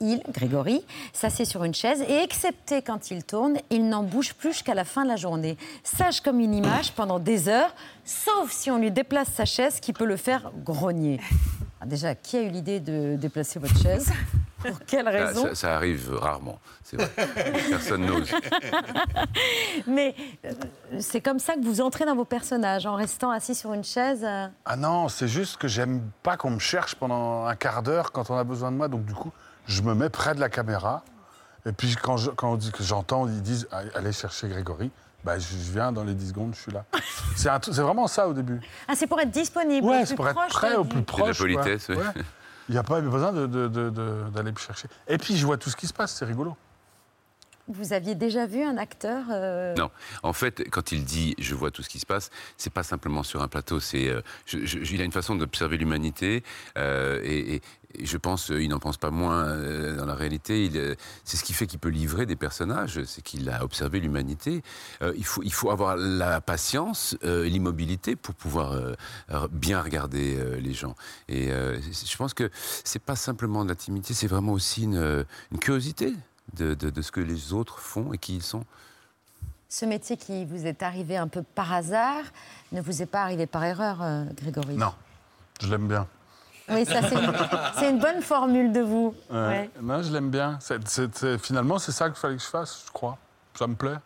il, Grégory, s'assied sur une chaise et, excepté quand il tourne, il n'en bouge plus jusqu'à la fin de la journée. Sage comme une image pendant des heures, sauf si on lui déplace sa chaise qui peut le faire grogner. Ah, déjà, qui a eu l'idée de déplacer votre chaise? Pour quelle raison ça- ça arrive rarement, c'est vrai. Personne n'ose. Mais euh, c'est comme ça que vous entrez dans vos personnages, en restant assis sur une chaise. euh. Ah non, c'est juste que j'aime pas qu'on me cherche pendant un quart d'heure quand on a besoin de moi. Donc du coup, je me mets près de la caméra. Et puis quand, je- quand on dit que j'entends, ils disent Ah, allez chercher Grégory. Bah, je viens dans les 10 secondes, je suis là. C'est un c'est vraiment ça au début. Ah, c'est pour être disponible. Ouais, c'est pour être prêt au plus proche. quoi. politesse, oui. Ouais. Il n'y a pas besoin d'aller me chercher. Et puis je vois tout ce qui se passe, c'est rigolo. Vous aviez déjà vu un acteur euh, Non. En fait, quand il dit je vois tout ce qui se passe, c'est pas simplement sur un plateau. C'est, euh, il a une façon d'observer l'humanité euh, et, je pense, il n'en pense pas moins dans la réalité. C'est ce qui fait qu'il peut livrer des personnages, c'est qu'il a observé l'humanité. Il faut, il faut avoir la patience, l'immobilité pour pouvoir bien regarder les gens. Et je pense que c'est pas simplement de la timidité, c'est vraiment aussi une curiosité. De, de- de ce que les autres font et qui ils sont. Ce métier qui vous est arrivé un peu par hasard ne vous est pas arrivé par erreur, euh, Grégory? Non, je l'aime bien. Oui, ça, c'est une, bonne formule de vous. Ouais. Ouais. Non, je l'aime bien. Finalement, c'est ça qu'il fallait que je fasse, je crois. Ça me plaît.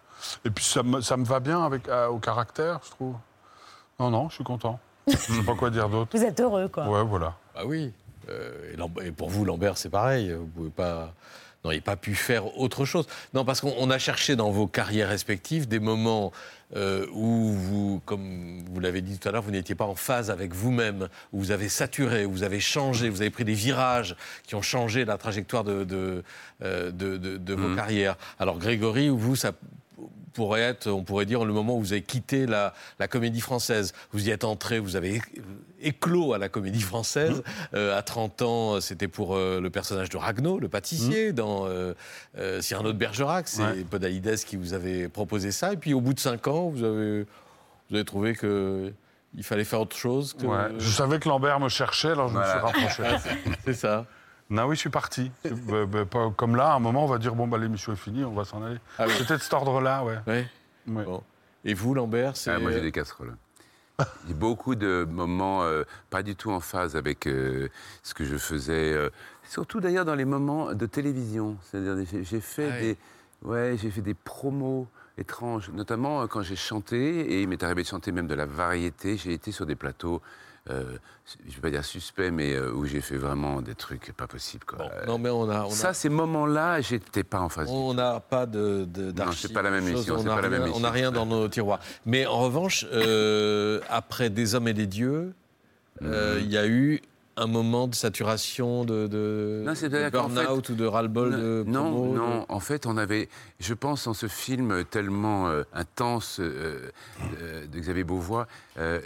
Et puis, ça me, ça me va bien avec, euh, au caractère, je trouve. Non, non, je suis content. Je sais pas quoi dire d'autre. Vous êtes heureux, quoi. Ouais, voilà. Ah oui. Euh, et, et pour vous, Lambert, c'est pareil. Vous pouvez pas. Non, il n'a pas pu faire autre chose. Non, parce qu'on on a cherché dans vos carrières respectives des moments euh, où vous, comme vous l'avez dit tout à l'heure, vous n'étiez pas en phase avec vous-même, où vous avez saturé, où vous avez changé, vous avez pris des virages qui ont changé la trajectoire de, de, euh, de- de- de vos Mhm. carrières. Alors Grégory, vous, ça, pourrait être, on pourrait dire, le moment où vous avez quitté la, la comédie française. Vous y êtes entré, vous avez éclos à la comédie française. Euh, à 30 ans, c'était pour euh, le personnage de Ragno, le pâtissier, dans euh, euh, Cyrano de Bergerac. C'est Ouais. Podalides qui vous avait proposé ça. Et puis au bout de 5 ans, vous avez, vous avez trouvé que il fallait faire autre chose que... Ouais, Je savais que Lambert me cherchait, alors je Voilà. me suis rapproché. C'est ça. Non, oui, je suis parti. Bah, bah, pas- comme là, à un moment, on va dire bon, bah, l'émission est finie, on va s'en aller. Ah oui. C'était de cet ordre-là, ouais. Ouais. Bon. Et vous, Lambert, c'est... Ah, moi, j'ai des casseroles. J'ai beaucoup de moments euh, pas du tout en phase avec euh, ce que je faisais. euh, surtout d'ailleurs dans les moments de télévision. C'est-à-dire, j'ai- j'ai fait Ah oui. des, ouais, j'ai fait des promos étranges, notamment euh, quand j'ai chanté et il m'est arrivé de chanter même de la variété. J'ai été sur des plateaux. Euh, je ne vais pas dire suspects, mais euh, où j'ai fait vraiment des trucs pas possibles. Quoi. Non, mais on a... on a- Ça, ces moments-là, j'étais pas en phase. On n'a pas de, de Non, c'est pas la même mission, On n'a rien-. On dans nos tiroirs. Mais en revanche, euh, après Des hommes et des dieux, euh, il y a eu un moment de saturation, de, de, Non, de burn-out ou de ras-le-bol Non, de non, promo, non. En fait, on avait, je pense, dans ce film tellement euh, intense euh, de Xavier Beauvois, euh,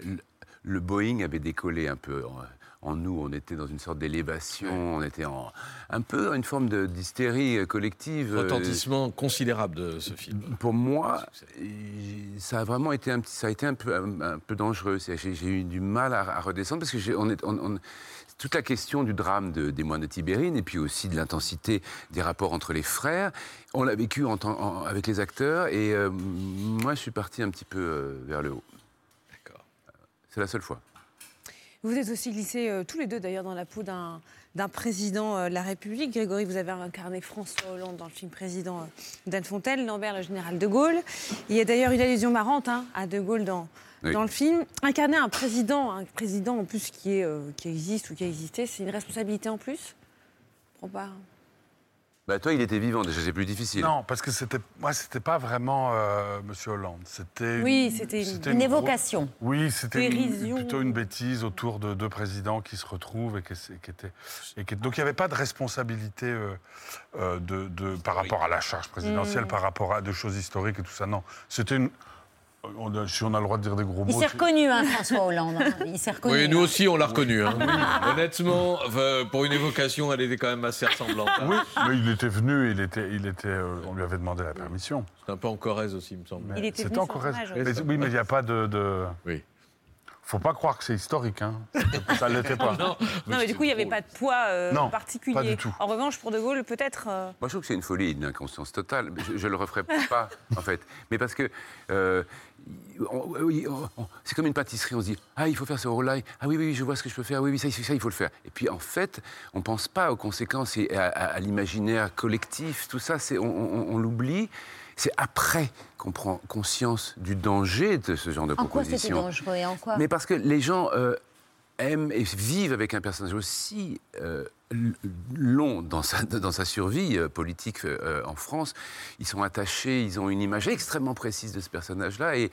le- Boeing avait décollé un peu. En, en nous, on était dans une sorte d'élévation, on était en, un peu dans une forme d'hystérie euh, collective. euh, retentissement considérable de ce film. pour moi, ça a vraiment été un, petit- ça a été un peu, un, un peu dangereux. J'ai eu du mal à, à redescendre parce que j'ai- on est, on- on- toute la question du drame de- des moines de Tibérine et puis aussi de l'intensité des rapports entre les frères, on l'a vécu en temps- en- avec les acteurs et euh, moi je suis parti un petit peu euh, vers le haut. C'est la seule fois. Vous êtes aussi glissés euh, tous les deux d'ailleurs dans la peau d'un d'un président euh, de la République. Grégory, vous avez incarné François Hollande dans le film Président euh, d'Anne Fontaine, Lambert le général de Gaulle. Il y a d'ailleurs une allusion marrante hein, à de Gaulle dans, Oui. dans le film. Incarner un président, un président en plus qui, est, euh, qui existe ou qui a existé, c'est une responsabilité en plus? Je comprends pas. Bah, toi, il était vivant, déjà c'est plus difficile. Non, parce que c'était, moi, c'était pas vraiment euh, Monsieur Hollande. C'était Oui, c'était une- Une gros- évocation. Oui, c'était une- plutôt une bêtise autour de deux présidents qui se retrouvent et qui, étaient. et qui- donc il n'y avait pas de responsabilité euh, euh, de, de- par rapport à la charge présidentielle, Mm. par rapport à des choses historiques et tout ça. Non, c'était une. On a- si on a le droit de dire des gros Il mots. s'est c'est- reconnu, hein, François Hollande. hein. Il s'est reconnu. Oui, nous hein. aussi, on l'a reconnu. hein. Honnêtement, enfin, pour une évocation, elle était quand même assez ressemblante. hein. Oui, mais il était venu, il était, il était, euh, on lui avait demandé la permission. C'est un peu en Corrèze aussi, il me semble. Il était C'était venu en sans Corrèze. Mais- oui, mais il n'y a pas de. de... Oui. Faut pas croire que c'est historique, hein. Ça l'était pas. Non, mais du coup, il n'y avait pas de poids euh, Non, particulier. pas du tout. En revanche, pour De Gaulle, peut-être. euh, Moi, je trouve que c'est une folie, une inconscience totale. Je, je le referai pas, en fait. Mais parce que euh, c'est comme une pâtisserie. On se dit ah, il faut faire ce rôle-là. Ah oui, oui, je vois ce que je peux faire. Oui, oui, ça, ça, il faut le faire. Et puis, en fait, on pense pas aux conséquences et à, à- à l'imaginaire collectif. Tout ça, c'est on, on- on l'oublie. C'est après qu'on prend conscience du danger de ce genre de En quoi c'était proposition. dangereux et en quoi? Mais parce que les gens euh, aiment et vivent avec un personnage aussi euh, long dans sa, dans sa survie euh, politique euh, en France. Ils sont attachés, ils ont une image extrêmement précise de ce personnage-là et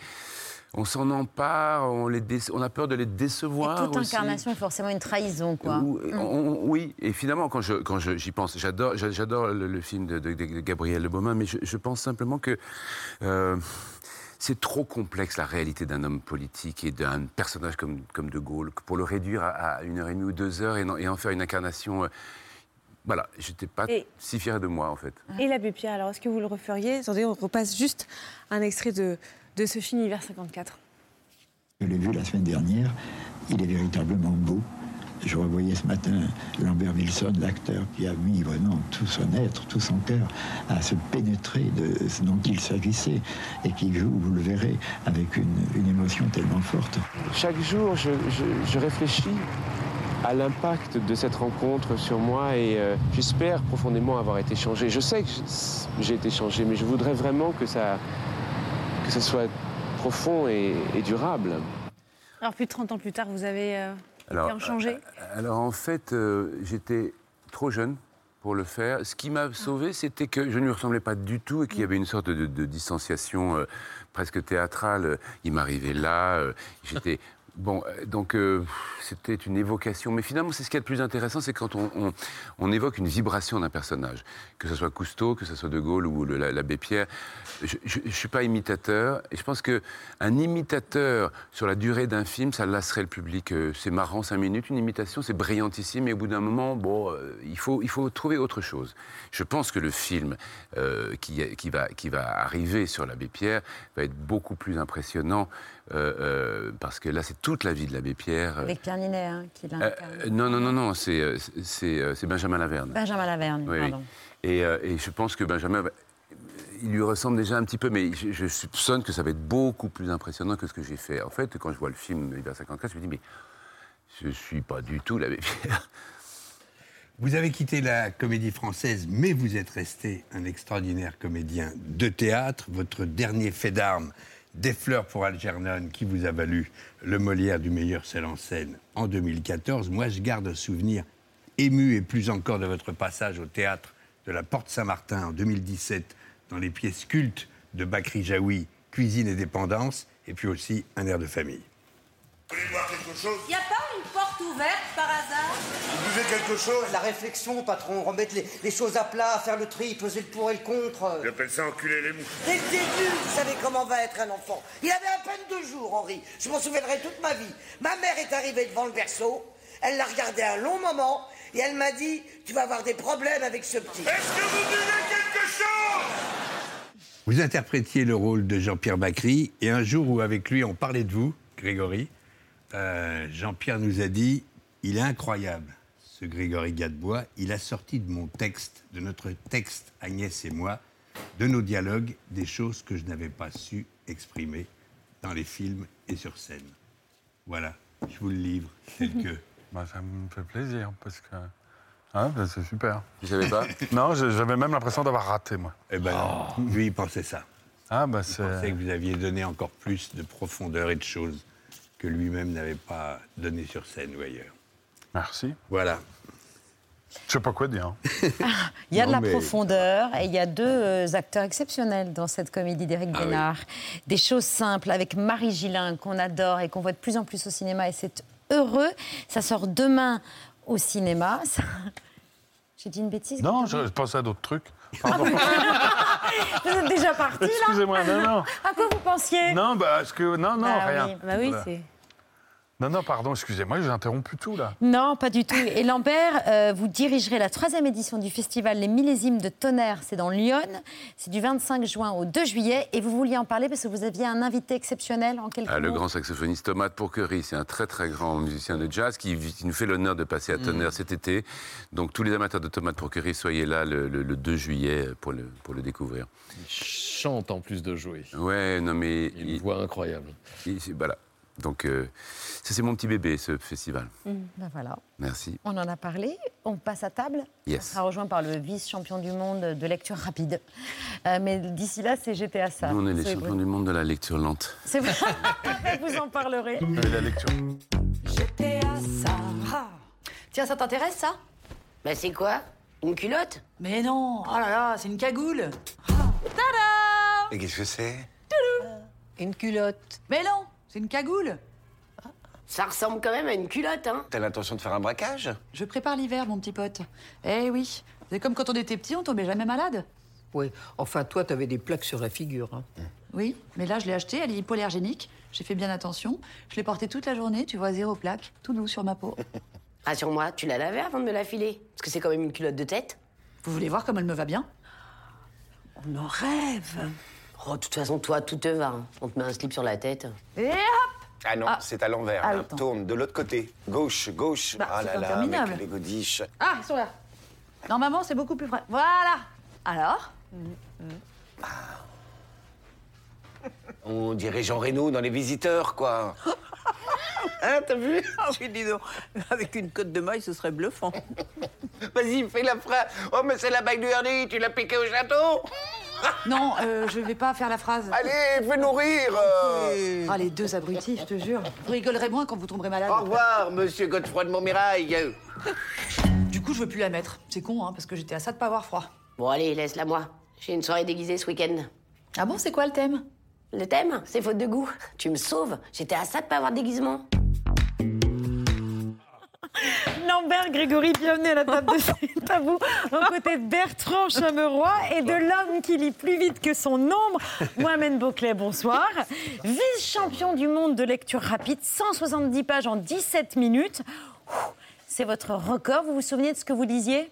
on s'en empare, on, les déce- on a peur de les décevoir. Toute aussi. incarnation est forcément une trahison, quoi. Mm. on- oui, et finalement, quand je quand je- j'y pense, j'adore j'a- j'adore le, le film de, de- de Gabriel Le Beaumain, mais je, je pense simplement que euh, c'est trop complexe la réalité d'un homme politique et d'un personnage comme, comme De Gaulle pour le réduire à, à une heure et demie ou deux heures et, non- et en faire une incarnation. euh, voilà, j'étais pas Et- si fier de moi en fait. Et l'abbé Pierre, alors est-ce que vous le referiez? Attendez, on repasse juste un extrait de, de ce film Hiver 54. Je l'ai vu la semaine dernière, il est véritablement beau. Je revoyais ce matin Lambert Wilson, l'acteur qui a mis vraiment tout son être, tout son cœur à se pénétrer de ce dont il s'agissait et qui joue, vous le verrez, avec une, une émotion tellement forte. Chaque jour, je, je- je réfléchis à l'impact de cette rencontre sur moi et euh, j'espère profondément avoir été changé. Je sais que j'ai été changé, mais je voudrais vraiment que ça, que ça soit profond et, et durable. Alors plus de 30 ans plus tard, vous avez euh, Alors, changé. Alors en fait, euh, j'étais trop jeune pour le faire. Ce qui m'a sauvé, c'était que je ne lui ressemblais pas du tout et qu'il y avait une sorte de, de distanciation euh, presque théâtrale. Il m'arrivait là, euh, j'étais Bon, euh, donc euh, c'était une évocation, mais finalement, c'est ce qui est le plus intéressant, c'est quand on, on- on évoque une vibration d'un personnage, que ce soit Cousteau, que ce soit De Gaulle ou l'abbé Pierre. Je ne suis pas imitateur, et je pense que un imitateur sur la durée d'un film, ça lasserait le public. Euh, C'est marrant, cinq minutes, une imitation, c'est brillantissime, mais au bout d'un moment, bon, euh, il faut, il faut trouver autre chose. Je pense que le film euh, qui, qui va, qui va arriver sur l'abbé Pierre va être beaucoup plus impressionnant, euh, euh, parce que là, c'est toute la vie de l'abbé Pierre. Avec Pierre Ninet, hein, qui l'a incarné. non, non, non, non, c'est Benjamin Laverne. Benjamin Laverne, Oui, oui. Euh, et je pense que Benjamin, il lui ressemble déjà un petit peu, mais je, soupçonne que ça va être beaucoup plus impressionnant que ce que j'ai fait. En fait, quand je vois le film Hiver 54, je me dis, mais je suis pas du tout l'abbé Pierre. Vous avez quitté la comédie française, mais vous êtes resté un extraordinaire comédien de théâtre. Votre dernier fait d'armes, Des fleurs pour Algernon, qui vous a valu le Molière du meilleur seul en scène en 2014. Moi, je garde un souvenir ému et plus encore de votre passage au théâtre de la Porte Saint-Martin en 2017 dans les pièces cultes de Bakri Jaoui, Cuisine et dépendance, et puis aussi Un air de famille. Vous voulez boire quelque chose? Y a pas une porte ouverte par hasard? Vous buvez quelque chose? La réflexion, patron, remettre les, les choses à plat, faire le tri, peser le pour et le contre. J'appelle ça enculer les mouches. Dès le début, vous savez comment va être un enfant. Il avait à peine deux jours, Henri. Je m'en souviendrai toute ma vie. Ma mère est arrivée devant le berceau. Elle l'a regardé un long moment et elle m'a dit Tu vas avoir des problèmes avec ce petit. Est-ce que vous buvez quelque chose? Vous interprétiez le rôle de Jean-Pierre Bacry, et un jour où avec lui on parlait de vous, Grégory, euh, Jean-Pierre nous a dit il est incroyable, ce Grégory Gadebois. Il a sorti de mon texte, de notre texte, Agnès et moi, de nos dialogues, des choses que je n'avais pas su exprimer dans les films et sur scène. Voilà, je vous le livre, tel que. Bah, ça me fait plaisir, parce que. Hein, bah, c'est super. Tu savais pas Non, j'avais même l'impression d'avoir raté, moi. Eh ben, non, lui, il pensait ça. Ah, bah, Il c'est. pensait que vous aviez donné encore plus de profondeur et de choses que lui-même n'avait pas donné sur scène ou ailleurs. Merci. Voilà. Je sais pas quoi dire. Il y a de la mais- profondeur et il y a deux euh, acteurs exceptionnels dans cette comédie d'Éric Ah oui. Bénard. Des choses simples avec Marie Gillin qu'on adore et qu'on voit de plus en plus au cinéma et c'est heureux. Ça sort demain au cinéma. Ça- J'ai dit une bêtise Non, je, je pensais à d'autres trucs. Pardon. Vous êtes déjà parti là? Excusez-moi, non, non. À quoi vous pensiez? Non, bah, parce que. Non, non, Bah rien. oui. Bah oui, Voilà. c'est- Non, non, pardon, excusez-moi, j'ai interrompu tout, là. Non, pas du tout. Et Lambert, euh, vous dirigerez la troisième édition du festival Les Millésimes de Tonnerre. C'est dans Lyon. C'est du 25 juin au 2 juillet. Et vous vouliez en parler parce que vous aviez un invité exceptionnel en quelques Ah, le grand saxophoniste Thomas Pourquerie, c'est un très très grand musicien de jazz qui, qui nous fait l'honneur de passer à Tonnerre cet été. Donc tous les amateurs de Thomas Pourquerie, soyez là le, le- le 2 juillet pour le, pour le découvrir. Il chante en plus de jouer. Ouais, non mais... Il une voix incroyable. il- voilà. Donc euh, ça c'est mon petit bébé, ce festival. Ben voilà. Merci. On en a parlé. On passe à table. Yes. On sera rejoint par le vice-champion du monde de lecture rapide. Euh, mais d'ici là, c'est GTA ça. Nous, on est les champions du monde de la lecture lente. C'est vrai. vous en parlerez. Et la lecture. GTA ça. Tiens, ça t'intéresse ça? Bah c'est quoi? Une culotte? Mais non, oh là là, c'est une cagoule. Tada Et qu'est-ce que c'est? Une culotte. Mais non, c'est une cagoule. Ça ressemble quand même à une culotte, hein T'as l'intention de faire un braquage? Je prépare l'hiver, mon petit pote. Eh oui, c'est comme quand on était petit, on tombait jamais malade. Oui, enfin, toi, t'avais des plaques sur la figure. hein. Oui, mais là, je l'ai acheté, elle est hypoallergénique. J'ai fait bien attention. Je l'ai portée toute la journée, tu vois, zéro plaque, tout doux sur ma peau. Rassure-moi, tu l'as lavée avant de me la filer? Parce que c'est quand même une culotte de tête. Vous voulez voir comme elle me va bien? On en rêve Oh, de toute façon, toi, tout te va. hein. On te met un slip sur la tête. Et hop Ah non, Ah. c'est à l'envers. Ah, là. attends. Tourne de l'autre côté. Gauche, gauche. Bah, ah c'est là là, interminable. les godiches. Ah, ils sont là. Normalement, c'est beaucoup plus frais. Voilà Alors On dirait Jean Reno dans Les Visiteurs, quoi. hein, t'as vu? Ah oui, dis donc, avec une côte de maille, ce serait bluffant. Vas-y, fais la phrase. Oh, mais c'est la bague du Hardy, tu l'as piqué au château Non, euh, je vais pas faire la phrase. Allez, fais-nous rire euh. Ah, les deux abrutis, je te jure. Vous rigolerez moins quand vous tomberez malade. Au revoir, monsieur Godefroy de Montmirail. Du coup, je veux plus la mettre. C'est con, hein, parce que j'étais à ça de pas avoir froid. Bon, allez, laisse-la moi. J'ai une soirée déguisée ce week-end. Ah bon, c'est quoi le thème? Le thème C'est faute de goût. Tu me sauves. J'étais à ça de pas avoir de déguisement. Lambert, Grégory, bienvenue à la table de C'est à vous, aux côtés de Bertrand Chameroy et de l'homme qui lit plus vite que son ombre, Mohamed Bouclet, bonsoir. Vice-champion du monde de lecture rapide, 170 pages en 17 minutes. C'est votre record, vous vous souvenez de ce que vous lisiez?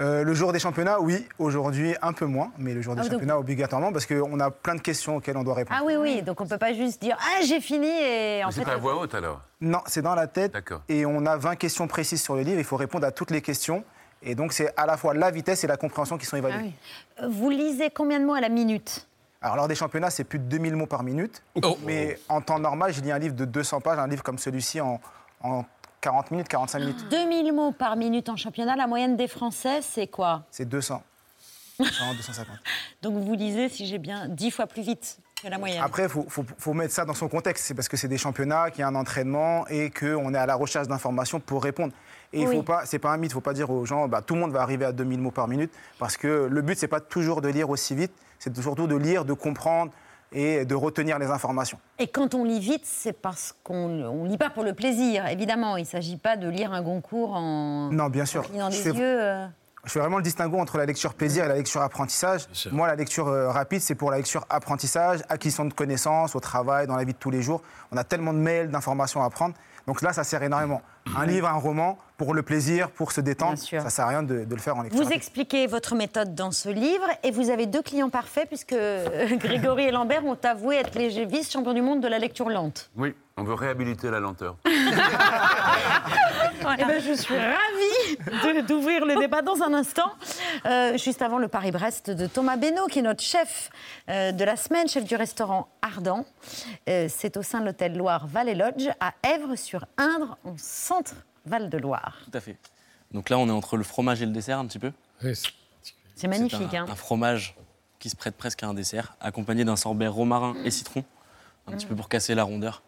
Euh, le jour des championnats, oui. Aujourd'hui, un peu moins. Mais le jour des Ah, donc- championnats, obligatoirement, parce qu'on a plein de questions auxquelles on doit répondre. Ah oui, oui, donc on peut pas juste dire « Ah, j'ai fini » et en c'est pas à voix haute alors Non, c'est dans la tête. D'accord. Et on a 20 questions précises sur le livre. Il faut répondre à toutes les questions. Et donc, c'est à la fois la vitesse et la compréhension qui sont évaluées. Euh, Vous lisez combien de mots à la minute? Alors, lors des championnats, c'est plus de 2000 mots par minute. Mais en temps normal, je lis un livre de 200 pages, un livre comme celui-ci en, en 40 minutes, 45 minutes. 2000 mots par minute en championnat, la moyenne des Français, c'est quoi C'est 200. 200, 250. Donc vous lisez, si j'ai bien, 10 fois plus vite que la moyenne. Après, il faut, faut- faut mettre ça dans son contexte. C'est parce que c'est des championnats, qu'il y a un entraînement et qu'on est à la recherche d'informations pour répondre. Et Oui. faut pas, c'est pas un mythe, il ne faut pas dire aux gens, bah, tout le monde va arriver à 2000 mots par minute, parce que le but, c'est pas toujours de lire aussi vite, c'est surtout de lire, de comprendre et de retenir les informations. Et quand on lit vite, c'est parce qu'on ne lit pas pour le plaisir, évidemment. Il ne s'agit pas de lire un Goncourt en, Non, bien sûr. en clignant des yeux. Je fais vraiment le distinguo entre la lecture plaisir et la lecture apprentissage. Moi, la lecture euh, rapide, c'est pour la lecture apprentissage, acquisition de connaissances au travail, dans la vie de tous les jours. On a tellement de mails, d'informations à prendre. Donc là, ça sert énormément. Un livre, un roman, pour le plaisir, pour se détendre, ça sert à rien de, de le faire en lecture Vous rapide. expliquez votre méthode dans ce livre et vous avez deux clients parfaits puisque euh, Grégory et Lambert ont avoué être les vice-champions du monde de la lecture lente. Oui, on veut réhabiliter la lenteur. Eh ben, je suis ravie d'ouvrir le débat dans un instant. Euh, juste avant le Paris-Brest de Thomas Benoît, qui est notre chef euh, de la semaine, chef du restaurant Ardent. Euh, C'est au sein de l'hôtel Loire Valley Lodge à Èvres-sur-Indre, en centre Val-de-Loire. Tout à fait. Donc là, on est entre le fromage et le dessert un petit peu? C'est magnifique. un, hein. un fromage qui se prête presque à un dessert, accompagné d'un sorbet romarin et citron, un petit peu pour casser la rondeur.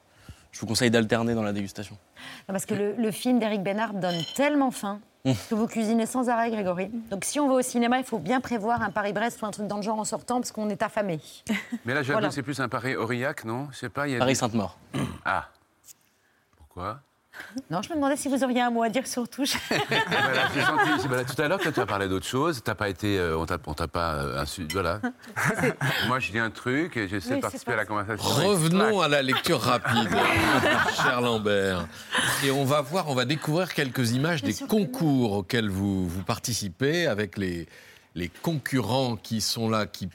Je vous conseille d'alterner dans la dégustation. Non, Parce que le, le film d'Éric Bénard donne tellement faim Mmh. que vous cuisinez sans arrêt, Grégory. Donc si on va au cinéma, il faut bien prévoir un Paris-Brest ou un truc dans le genre en sortant parce qu'on est affamé. Mais là, j'ai Voilà. c'est plus un Paris Aurillac, non? Je sais pas. il Y a Paris des- Sainte-Maure. Ah. Pourquoi? Non, je me demandais si vous auriez un mot à dire sur touche. Là, j'ai senti- bah là, tout à l'heure, tu as parlé d'autre chose. T'as pas été, euh, on t'a on t'a pas euh, insu- Voilà. Moi, je dis un truc et j'essaie de participer à la conversation. Revenons à la lecture rapide, cher Lambert. Et on va voir, on va découvrir quelques images des concours auxquels vous, vous participez avec les, les concurrents qui sont là, qui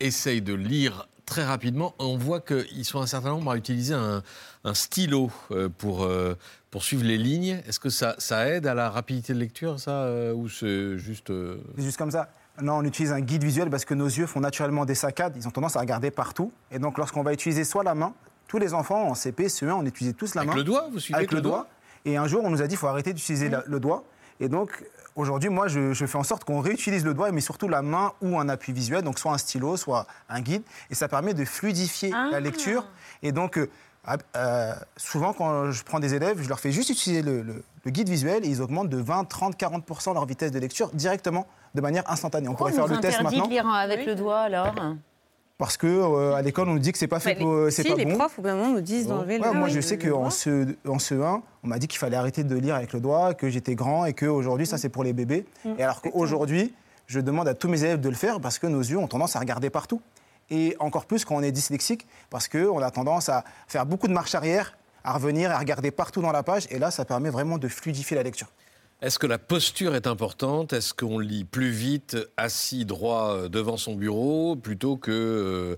essayent de lire très rapidement. On voit qu'ils sont un certain nombre à utiliser un, un stylo euh, pour, euh, pour suivre les lignes. Est-ce que ça, ça aide à la rapidité de lecture, ça euh, Ou c'est juste. C'est juste comme ça. Non, on utilise un guide visuel parce que nos yeux font naturellement des saccades. Ils ont tendance à regarder partout. Et donc, lorsqu'on va utiliser soit la main, tous les enfants en CP, CE1, on utilisait tous la Avec main. le doigt Vous suivez Avec avec le le doigt. doigt Et un jour, on nous a dit qu'il faut arrêter d'utiliser le doigt. Et donc, aujourd'hui, moi, je, je fais en sorte qu'on réutilise le doigt, mais surtout la main ou un appui visuel, donc soit un stylo, soit un guide. Et ça permet de fluidifier la lecture. Et donc, euh, ah, euh, souvent, quand je prends des élèves, je leur fais juste utiliser le, le- le guide visuel et ils augmentent de 20, 30, 40% leur vitesse de lecture directement, de manière instantanée. On Pourquoi pourrait on faire le test interdit maintenant. de lire avec le doigt alors? Parce que euh, à l'école, on nous dit que c'est pas fait Bah, pour, les- c'est si, pas les bon. profs, au bout d'un moment, nous disent d'enlever Ouais, le moi, je sais qu'en ce, en CE1, on m'a dit qu'il fallait arrêter de lire avec le doigt, que j'étais grand et qu'aujourd'hui, ça, c'est pour les bébés. Mm. Et alors qu'aujourd'hui, je demande à tous mes élèves de le faire parce que nos yeux ont tendance à regarder partout. Et encore plus quand on est dyslexique, parce qu'on a tendance à faire beaucoup de marche arrière, à revenir et à regarder partout dans la page. Et là, ça permet vraiment de fluidifier la lecture. Est-ce que la posture est importante? Est-ce qu'on lit plus vite assis droit euh, devant son bureau plutôt que euh,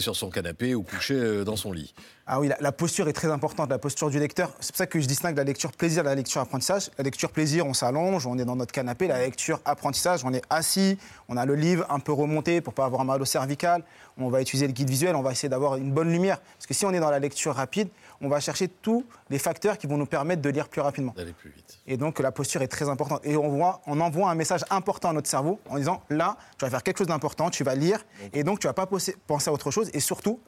sur son canapé ou couché euh, dans son lit? Ah oui, la, la posture est très importante, la posture du lecteur. C'est pour ça que je distingue la lecture plaisir de la lecture apprentissage. La lecture plaisir, on s'allonge, on est dans notre canapé. La lecture apprentissage, on est assis, on a le livre un peu remonté pour pas avoir mal au cervical. On va utiliser le guide visuel, on va essayer d'avoir une bonne lumière. Parce que si on est dans la lecture rapide, on va chercher tous les facteurs qui vont nous permettre de lire plus rapidement. D'aller plus vite. Et donc la posture est très importante. Et on, voit, on envoie un message important à notre cerveau en disant là, tu vas faire quelque chose d'important, tu vas lire, et donc tu vas pas penser à autre chose. Et surtout,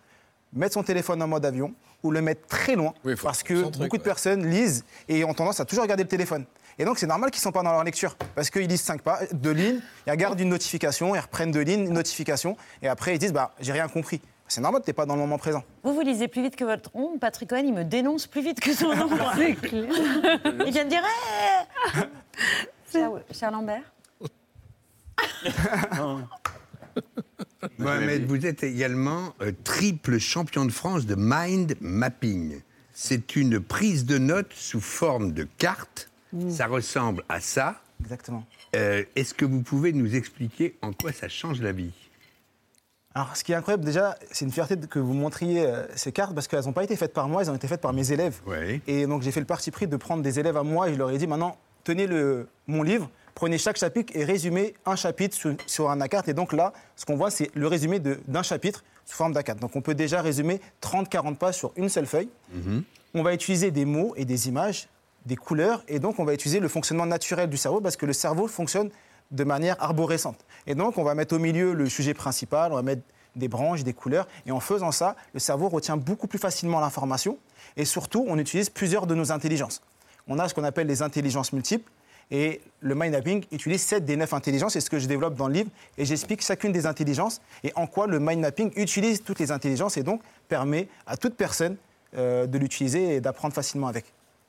mettre son téléphone en mode avion ou le mettre très loin, parce que beaucoup de personnes lisent et ont tendance à toujours regarder le téléphone. Et donc c'est normal qu'ils ne sont pas dans leur lecture, parce qu'ils lisent cinq pas, deux lignes, ils regardent une notification, ils reprennent deux lignes, une notification, et après ils disent bah j'ai rien compris. c'est normal, t'es pas dans le moment présent. Vous, vous lisez plus vite que votre ombre. Patrick Cohen, il me dénonce plus vite que son ombre. C'est clair. Il vient de dire Hey Cher, cher Lambert Mohamed, vous êtes également euh, triple champion de France de mind mapping. C'est une prise de notes sous forme de carte. Ça ressemble à ça. Exactement. Euh, Est-ce que vous pouvez nous expliquer en quoi ça change la vie? Alors, ce qui est incroyable, déjà, c'est une fierté que vous montriez euh, ces cartes parce qu'elles n'ont pas été faites par moi, elles ont été faites par mes élèves. Et donc, j'ai fait le parti pris de prendre des élèves à moi et je leur ai dit maintenant, tenez le, mon livre, prenez chaque chapitre et résumez un chapitre sur, sur un A4. Et donc là, ce qu'on voit, c'est le résumé d'un chapitre sous forme d'A4. Donc, on peut déjà résumer 30-40 pages sur une seule feuille. On va utiliser des mots et des images, des couleurs, et donc on va utiliser le fonctionnement naturel du cerveau parce que le cerveau fonctionne de manière arborescente. Et donc on va mettre au milieu le sujet principal, on va mettre des branches, des couleurs, et en faisant ça, le cerveau retient beaucoup plus facilement l'information, et surtout on utilise plusieurs de nos intelligences. On a ce qu'on appelle les intelligences multiples, et le mind mapping utilise 7 des 9 intelligences, c'est ce que je développe dans le livre, et j'explique chacune des intelligences et en quoi le mind mapping utilise toutes les intelligences et donc permet à toute personne euh, de l'utiliser et d'apprendre facilement avec.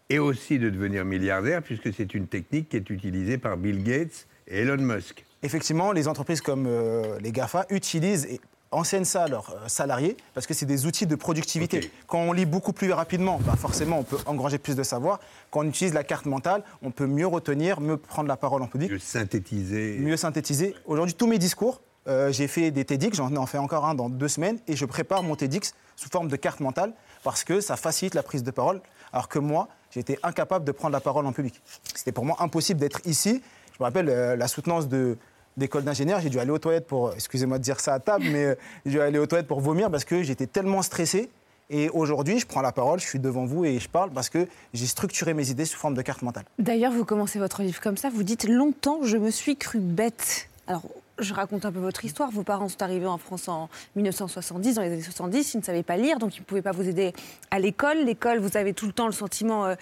Et aussi de devenir milliardaire, puisque c'est une technique qui est utilisée par Bill Gates et Elon Musk. Effectivement, les entreprises comme euh, les GAFA utilisent et enseignent ça à leurs euh, salariés parce que c'est des outils de productivité. Quand on lit beaucoup plus rapidement, bah forcément, on peut engranger plus de savoir. Quand on utilise la carte mentale, on peut mieux retenir, mieux prendre la parole en public. Mieux synthétiser. Mieux synthétiser. Aujourd'hui, tous mes discours, euh, j'ai fait des TEDx, j'en en fais encore un dans deux semaines, et je prépare mon TEDx sous forme de carte mentale parce que ça facilite la prise de parole, alors que moi, j'étais incapable de prendre la parole en public. C'était pour moi impossible d'être ici. Je me rappelle euh, la soutenance de d'école d'ingénieur, j'ai dû aller aux toilettes pour, excusez-moi de dire ça à table, mais euh, j'ai dû aller aux toilettes pour vomir parce que j'étais tellement stressé. Et aujourd'hui, je prends la parole, je suis devant vous et je parle parce que j'ai structuré mes idées sous forme de carte mentale. D'ailleurs, vous commencez votre livre comme ça, vous dites Longtemps, je me suis cru bête. Alors, je raconte un peu votre histoire. Vos parents sont arrivés en France en 1970, dans les années 70. Ils ne savaient pas lire, donc ils ne pouvaient pas vous aider à l'école. L'école, vous avez tout le temps le sentiment euh,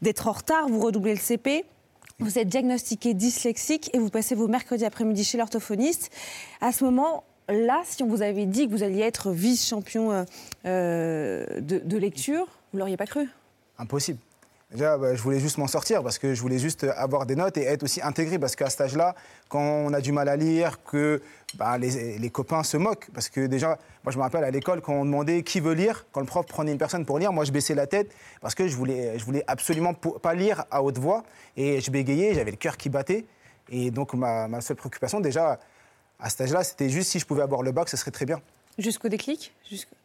d'être en retard. Vous redoublez le CP. Vous êtes diagnostiqué dyslexique et vous passez vos mercredis après-midi chez l'orthophoniste. À ce moment-là, si on vous avait dit que vous alliez être vice-champion euh, euh, de, de lecture, vous ne l'auriez pas cru? Impossible. Déjà, bah, je voulais juste m'en sortir parce que je voulais juste avoir des notes et être aussi intégré parce qu'à cet âge-là, quand on a du mal à lire, que bah, les, les copains se moquent. Parce que déjà, moi je me rappelle à l'école quand on demandait qui veut lire, quand le prof prenait une personne pour lire, moi je baissais la tête parce que je voulais, je voulais absolument pas lire à haute voix et je bégayais, j'avais le cœur qui battait. Et donc ma, ma seule préoccupation déjà à cet âge-là, c'était juste si je pouvais avoir le bac, ce serait très bien. Jusqu'au déclic?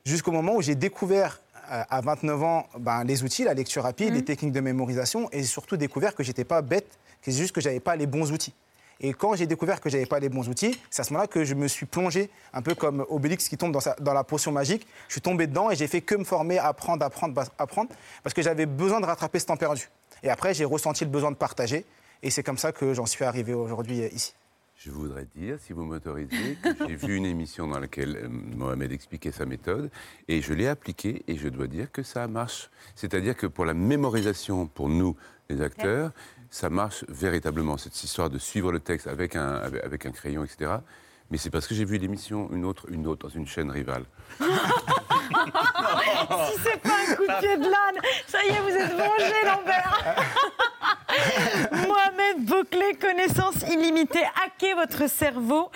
Jusqu'au- moment où j'ai découvert à 29 ans ben, les outils, la lecture rapide, les techniques de mémorisation et surtout découvert que j'étais pas bête, que c'est juste que j'avais pas les bons outils. Et quand j'ai découvert que j'avais pas les bons outils, c'est à ce moment-là que je me suis plongé, un peu comme Obélix qui tombe dans, sa- dans la potion magique. Je suis tombé dedans et j'ai fait que me former, apprendre, apprendre, apprendre, parce que j'avais besoin de rattraper ce temps perdu. Et après, j'ai ressenti le besoin de partager, et c'est comme ça que j'en suis arrivé aujourd'hui euh, ici. Je voudrais dire, si vous m'autorisez, que j'ai vu une émission dans laquelle euh, Mohamed expliquait sa méthode et je l'ai appliquée et je dois dire que ça marche. C'est-à-dire que pour la mémorisation, pour nous, les acteurs, ça marche véritablement. Cette histoire de suivre le texte avec un, avec, avec un crayon, etc. Mais c'est parce que j'ai vu l'émission, une autre, une autre, dans une chaîne rivale. si c'est pas un coup de pied de l'âne, ça y est, vous êtes vengé, Lambert. Mohamed Bouclé, connaissance illimitée, hacker votre cerveau.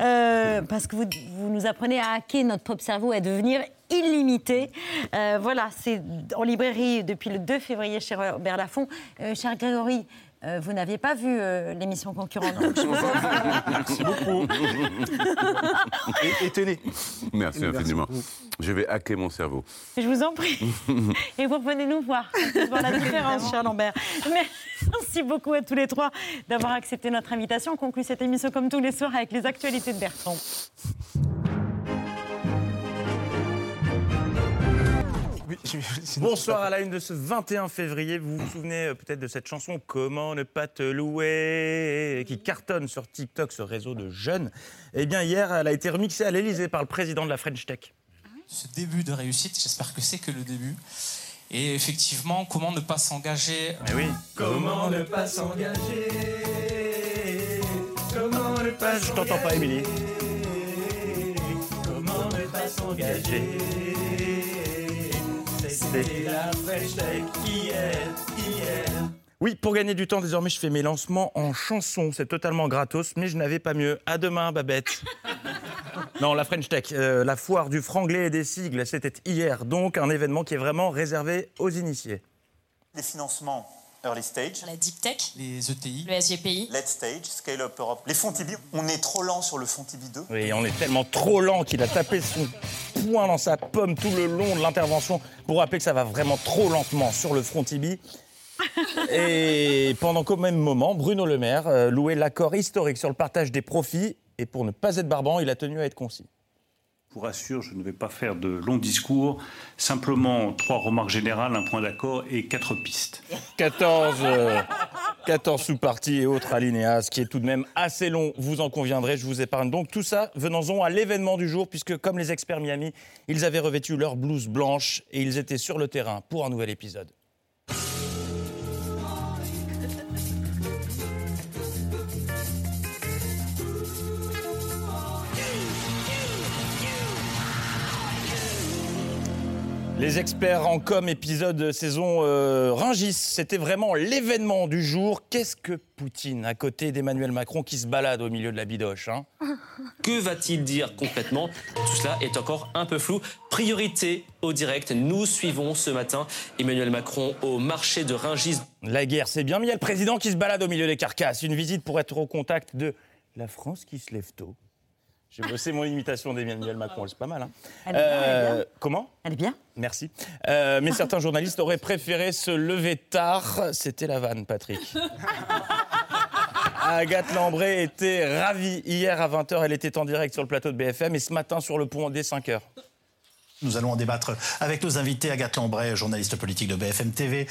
Euh, parce que vous, vous nous apprenez à hacker notre propre cerveau et à devenir illimité. Euh, voilà, c'est en librairie depuis le 2 février chez Robert Laffont. Euh, cher Grégory, euh, vous n'aviez pas vu euh, l'émission concurrente. donc je Merci beaucoup. et, et tenez. Merci Merci infiniment. Je vais hacker mon cerveau. Je vous en prie. Et vous revenez nous voir. Voir la différence, cher Lambert. Merci beaucoup à tous les trois d'avoir accepté notre invitation. On conclut cette émission comme tous les soirs avec les actualités de Bertrand. Bonsoir à la une de ce 21 février. Vous vous souvenez euh, peut-être de cette chanson Comment ne pas te louer qui cartonne sur TikTok, ce réseau de jeunes. Eh bien, hier, elle a été remixée à l'Elysée par le président de la French Tech. ce début de réussite. J'espère que c'est que le début. Et effectivement, comment ne pas s'engager? Eh oui. Comment ne pas s'engager? Comment ne pas Je t'entends pas, Émilie. Comment ne pas s'engager? C'était la French Tech hier, hier. Oui, pour gagner du temps, désormais, je fais mes lancements en chanson. C'est totalement gratos, mais je n'avais pas mieux. À demain, Babette. non, la French Tech, euh, la foire du franglais et des sigles, c'était hier. Donc, un événement qui est vraiment réservé aux initiés. Les financements Early Stage, La Deep Tech, Les ETI. le SGPI. Late Stage, Scale Up Europe, les Fontibi. On est trop lent sur le Fontibi 2. Oui, on est tellement trop lent qu'il a tapé son poing dans sa pomme tout le long de l'intervention pour rappeler que ça va vraiment trop lentement sur le front Tibi. Et pendant qu'au même moment, Bruno Le Maire euh, louait l'accord historique sur le partage des profits. Et pour ne pas être barbant, il a tenu à être concis. Vous rassure, je ne vais pas faire de longs discours, simplement trois remarques générales, un point d'accord et quatre pistes. 14, euh, 14 sous-parties et autres alinéas, ce qui est tout de même assez long, vous en conviendrez, je vous épargne donc tout ça. Venons-en à l'événement du jour, puisque comme les experts Miami, ils avaient revêtu leur blouse blanche et ils étaient sur le terrain pour un nouvel épisode. Les experts en com, épisode saison euh, Ringis, c'était vraiment l'événement du jour. Qu'est-ce que Poutine à côté d'Emmanuel Macron qui se balade au milieu de la bidoche hein? Que va-t-il dire concrètement? Tout cela est encore un peu flou. Priorité au direct, nous suivons ce matin Emmanuel Macron au marché de Ringis. La guerre, c'est bien, mais il y a le président qui se balade au milieu des carcasses. Une visite pour être au contact de la France qui se lève tôt. J'ai bossé mon imitation d'Emmanuel Macron, c'est pas mal. Hein Elle est bien, elle est bien. Comment Elle est bien Merci. Euh, mais certains journalistes auraient préféré se lever tard. C'était la vanne, Patrick. Agathe Lambré était ravie. Hier à 20h, elle était en direct sur le plateau de BFM et ce matin sur le pont dès 5h. Nous allons en débattre avec nos invités, Agathe Lambray, journaliste politique de BFM TV.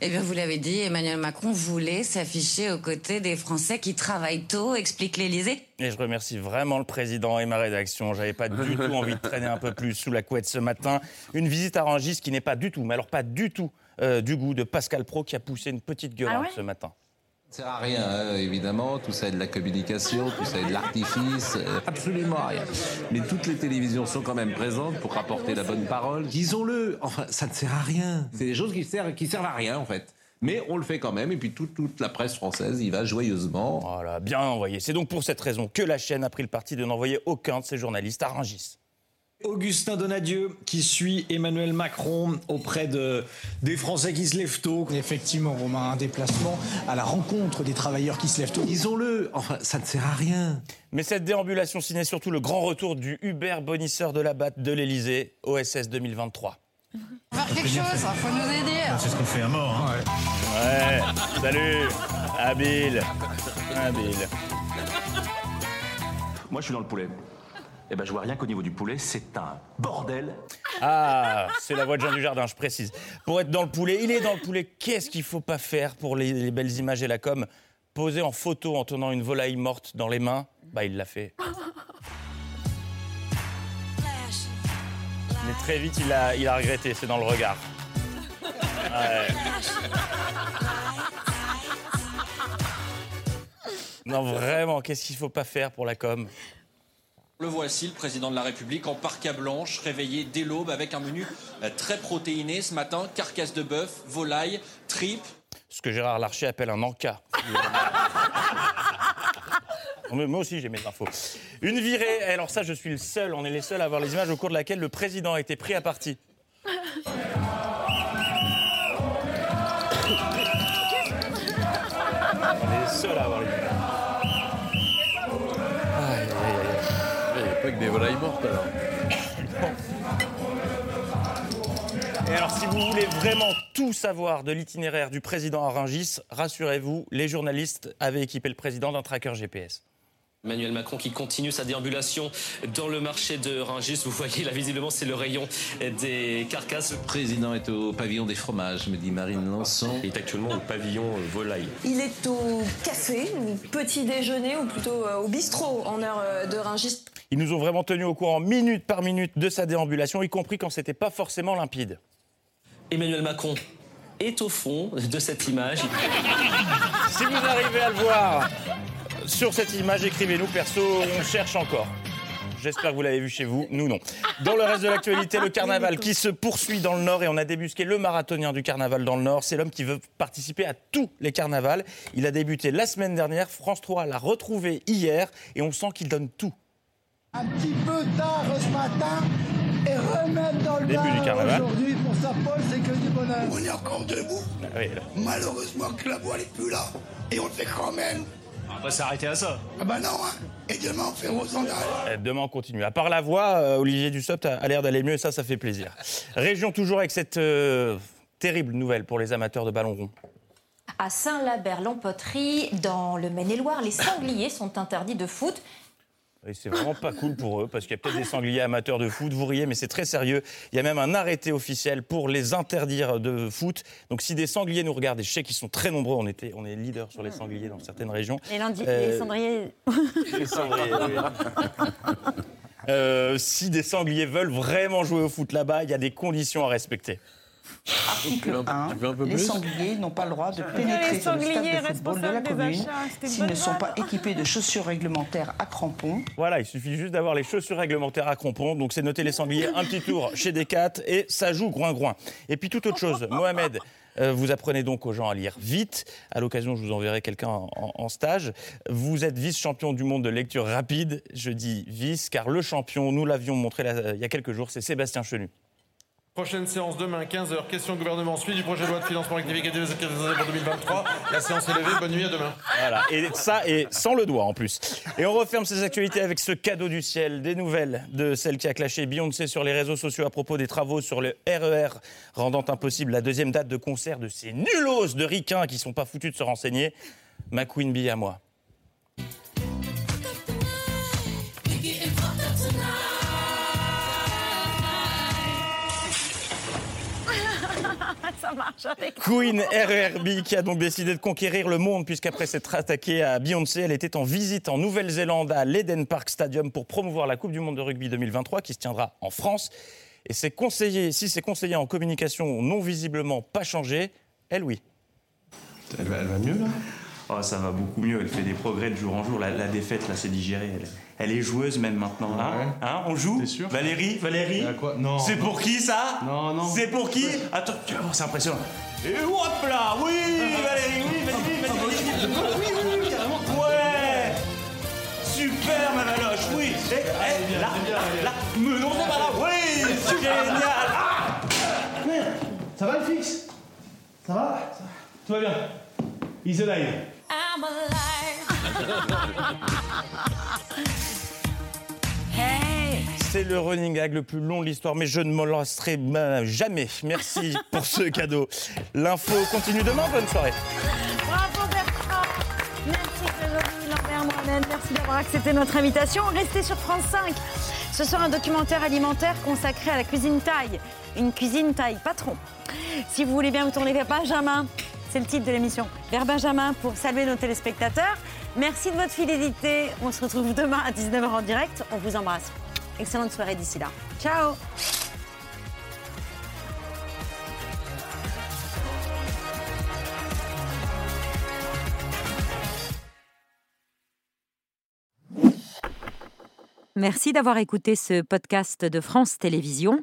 Eh bien, vous l'avez dit, Emmanuel Macron voulait s'afficher aux côtés des Français qui travaillent tôt, explique l'Élysée. Et je remercie vraiment le président et ma rédaction. J'avais pas du tout envie de traîner un peu plus sous la couette ce matin. Une visite à Rangis qui n'est pas du tout, mais alors pas du tout, euh, du goût de Pascal Pro qui a poussé une petite gueule Ah ouais? ce matin. Ça sert à rien, hein, évidemment. Tout ça est de la communication, tout ça est de l'artifice. euh, absolument rien. Mais toutes les télévisions sont quand même présentes pour rapporter la bonne parole. Disons-le. Enfin, ça ne sert à rien. C'est des choses qui servent, qui servent à rien, en fait. Mais on le fait quand même. Et puis toute, toute la presse française y va joyeusement. Voilà, bien envoyé. C'est donc pour cette raison que la chaîne a pris le parti de n'envoyer aucun de ses journalistes à Rungis. Augustin Donadieu qui suit Emmanuel Macron auprès de, des Français qui se lèvent tôt. Effectivement, Romain, un déplacement à la rencontre des travailleurs qui se lèvent tôt. Disons-le, enfin, ça ne sert à rien. Mais cette déambulation signait surtout le grand retour du Uber bonisseur de la batte de l'Elysée, OSS 2023. Faire quelque chose, faut nous aider. C'est ce qu'on fait à mort. Hein. Ouais, salut, habile, habile. Moi, je suis dans le poulet. Eh ben, je vois rien qu'au niveau du poulet, c'est un bordel. Ah, c'est la voix de Jean Dujardin, je précise. Pour être dans le poulet, il est dans le poulet. Qu'est-ce qu'il faut pas faire pour les, les belles images et la com? Poser en photo en tenant une volaille morte dans les mains, bah il l'a fait. Mais très vite, il a, il a regretté, c'est dans le regard. Non, vraiment, qu'est-ce qu'il faut pas faire pour la com? Le voici, le président de la République, en parka blanche, réveillé dès l'aube avec un menu euh, très protéiné ce matin. Carcasse de bœuf, volaille, tripes. Ce que Gérard Larcher appelle un encas. Moi aussi, j'ai mes infos. Une virée, alors ça, je suis le seul, on est les seuls à avoir les images au cours de laquelle le président a été pris à partie. Volailles mortes alors. Et alors, si vous voulez vraiment tout savoir de l'itinéraire du président à Rungis, rassurez-vous, les journalistes avaient équipé le président d'un tracker GPS. Emmanuel Macron qui continue sa déambulation dans le marché de Ringis. Vous voyez, là, visiblement, c'est le rayon des carcasses. Le président est au pavillon des fromages, me dit Marine Lançon. Il est actuellement au pavillon euh, volaille. Il est au café, ou petit déjeuner, ou plutôt euh, au bistrot en heure euh, de Ringis. Ils nous ont vraiment tenus au courant minute par minute de sa déambulation, y compris quand c'était pas forcément limpide. Emmanuel Macron est au fond de cette image. Si vous arrivez à le voir sur cette image, écrivez-nous, perso, on cherche encore. J'espère que vous l'avez vu chez vous. Nous, non. Dans le reste de l'actualité, le carnaval qui se poursuit dans le Nord et on a débusqué le marathonien du carnaval dans le Nord. C'est l'homme qui veut participer à tous les carnavals. Il a débuté la semaine dernière. France 3 l'a retrouvé hier et on sent qu'il donne tout. Un petit peu tard ce matin et remettre dans le Début bain du carnaval. aujourd'hui pour sa Paul, c'est que du bonheur. On est encore debout. Oui, là. Malheureusement que la voile est plus là. Et on le fait quand même. On va s'arrêter à ça. Ah bah non, hein. Et demain on fait Rosendal. Euh, Demain, on continue. À part la voix, euh, Olivier Dussopt a, a l'air d'aller mieux et ça, ça fait plaisir. Région toujours avec cette euh, terrible nouvelle pour les amateurs de ballon rond. À Saint-Labert-Lampoterie, dans le Maine-et-Loire, les sangliers sont interdits de foot. Et c'est vraiment pas cool pour eux, parce qu'il y a peut-être des sangliers amateurs de foot, vous riez, mais c'est très sérieux. Il y a même un arrêté officiel pour les interdire de foot. Donc si des sangliers nous regardent, et je sais qu'ils sont très nombreux, on, était, on est leader sur les sangliers dans certaines régions. Et lundi, Euh, les cendriers. les sangliers, oui. Euh, si des sangliers veulent vraiment jouer au foot là-bas, il y a des conditions à respecter. Article 1. tu veux un peu Les sangliers n'ont pas le droit de Les pénétrer sur le stade sangliers de football de la responsables des commune s'ils ne sont pas équipés de chaussures réglementaires à crampons. Voilà, il suffit juste d'avoir les chaussures réglementaires à crampons. Donc c'est noter les sangliers, un petit tour chez Decat et ça joue groin-groin. Et puis toute autre chose, Mohamed, euh, vous apprenez donc aux gens à lire vite. À l'occasion, je vous enverrai quelqu'un en, en stage. Vous êtes vice-champion du monde de lecture rapide. Je dis vice car le champion, nous l'avions montré là, il y a quelques jours, c'est Sébastien Chenu. Prochaine séance demain, 15h. Question au gouvernement. Suite du projet de loi de financement rectificatif pour 2023. La séance est levée. Bonne nuit, à demain. Voilà, et ça, et sans le doigt en plus. Et on referme ces actualités avec ce cadeau du ciel, des nouvelles de celle qui a clashé Beyoncé sur les réseaux sociaux à propos des travaux sur le RER, rendant impossible la deuxième date de concert de ces nullos de ricains qui sont pas foutus de se renseigner. Ma Queen Bee à moi. Ça marche avec. Queen RERB qui a donc décidé de conquérir le monde puisqu'après s'être attaquée à Beyoncé, elle était en visite en Nouvelle-Zélande à l'Eden Park Stadium pour promouvoir la Coupe du Monde de rugby 2023 qui se tiendra en France. Et ses conseillers, si ses conseillers en communication n'ont visiblement pas changé, elle oui. Elle va, mieux là? Oh, ça va beaucoup mieux, elle fait des progrès de jour en jour. La, la défaite, là, c'est digéré. Elle, elle est joueuse même maintenant. Hein, Hein, on joue Valérie Valérie Non. C'est pour qui ça? Non, non. C'est pour qui? Attends, tu vas voir, c'est impressionnant. Et hop là Oui Valérie, oui, vas-y, vas-y, vas-y. Oui, oui, oui, carrément. Ouais Super ma valoche, oui Eh, eh, Là, là, là, mais non, c'est pas là Oui génial Ah Ça va le fixe? Ça va Tout va bien He's alive. I'm alive. Hey C'est le running gag le plus long de l'histoire, mais je ne m'en lasserai ben, jamais. Merci pour ce cadeau. L'info continue demain. Bonne soirée. Bravo Bertrand Merci Grégory Lambert merci d'avoir accepté notre invitation. Restez sur France 5. Ce soir, un documentaire alimentaire consacré à la cuisine thaï. Une cuisine thaï patron. Si vous voulez bien vous tourner vers Benjamin, c'est le titre de l'émission, vers Benjamin pour saluer nos téléspectateurs. Merci de votre fidélité. On se retrouve demain à 19h en direct. On vous embrasse. Excellente soirée d'ici là. Ciao Merci d'avoir écouté ce podcast de France Télévisions.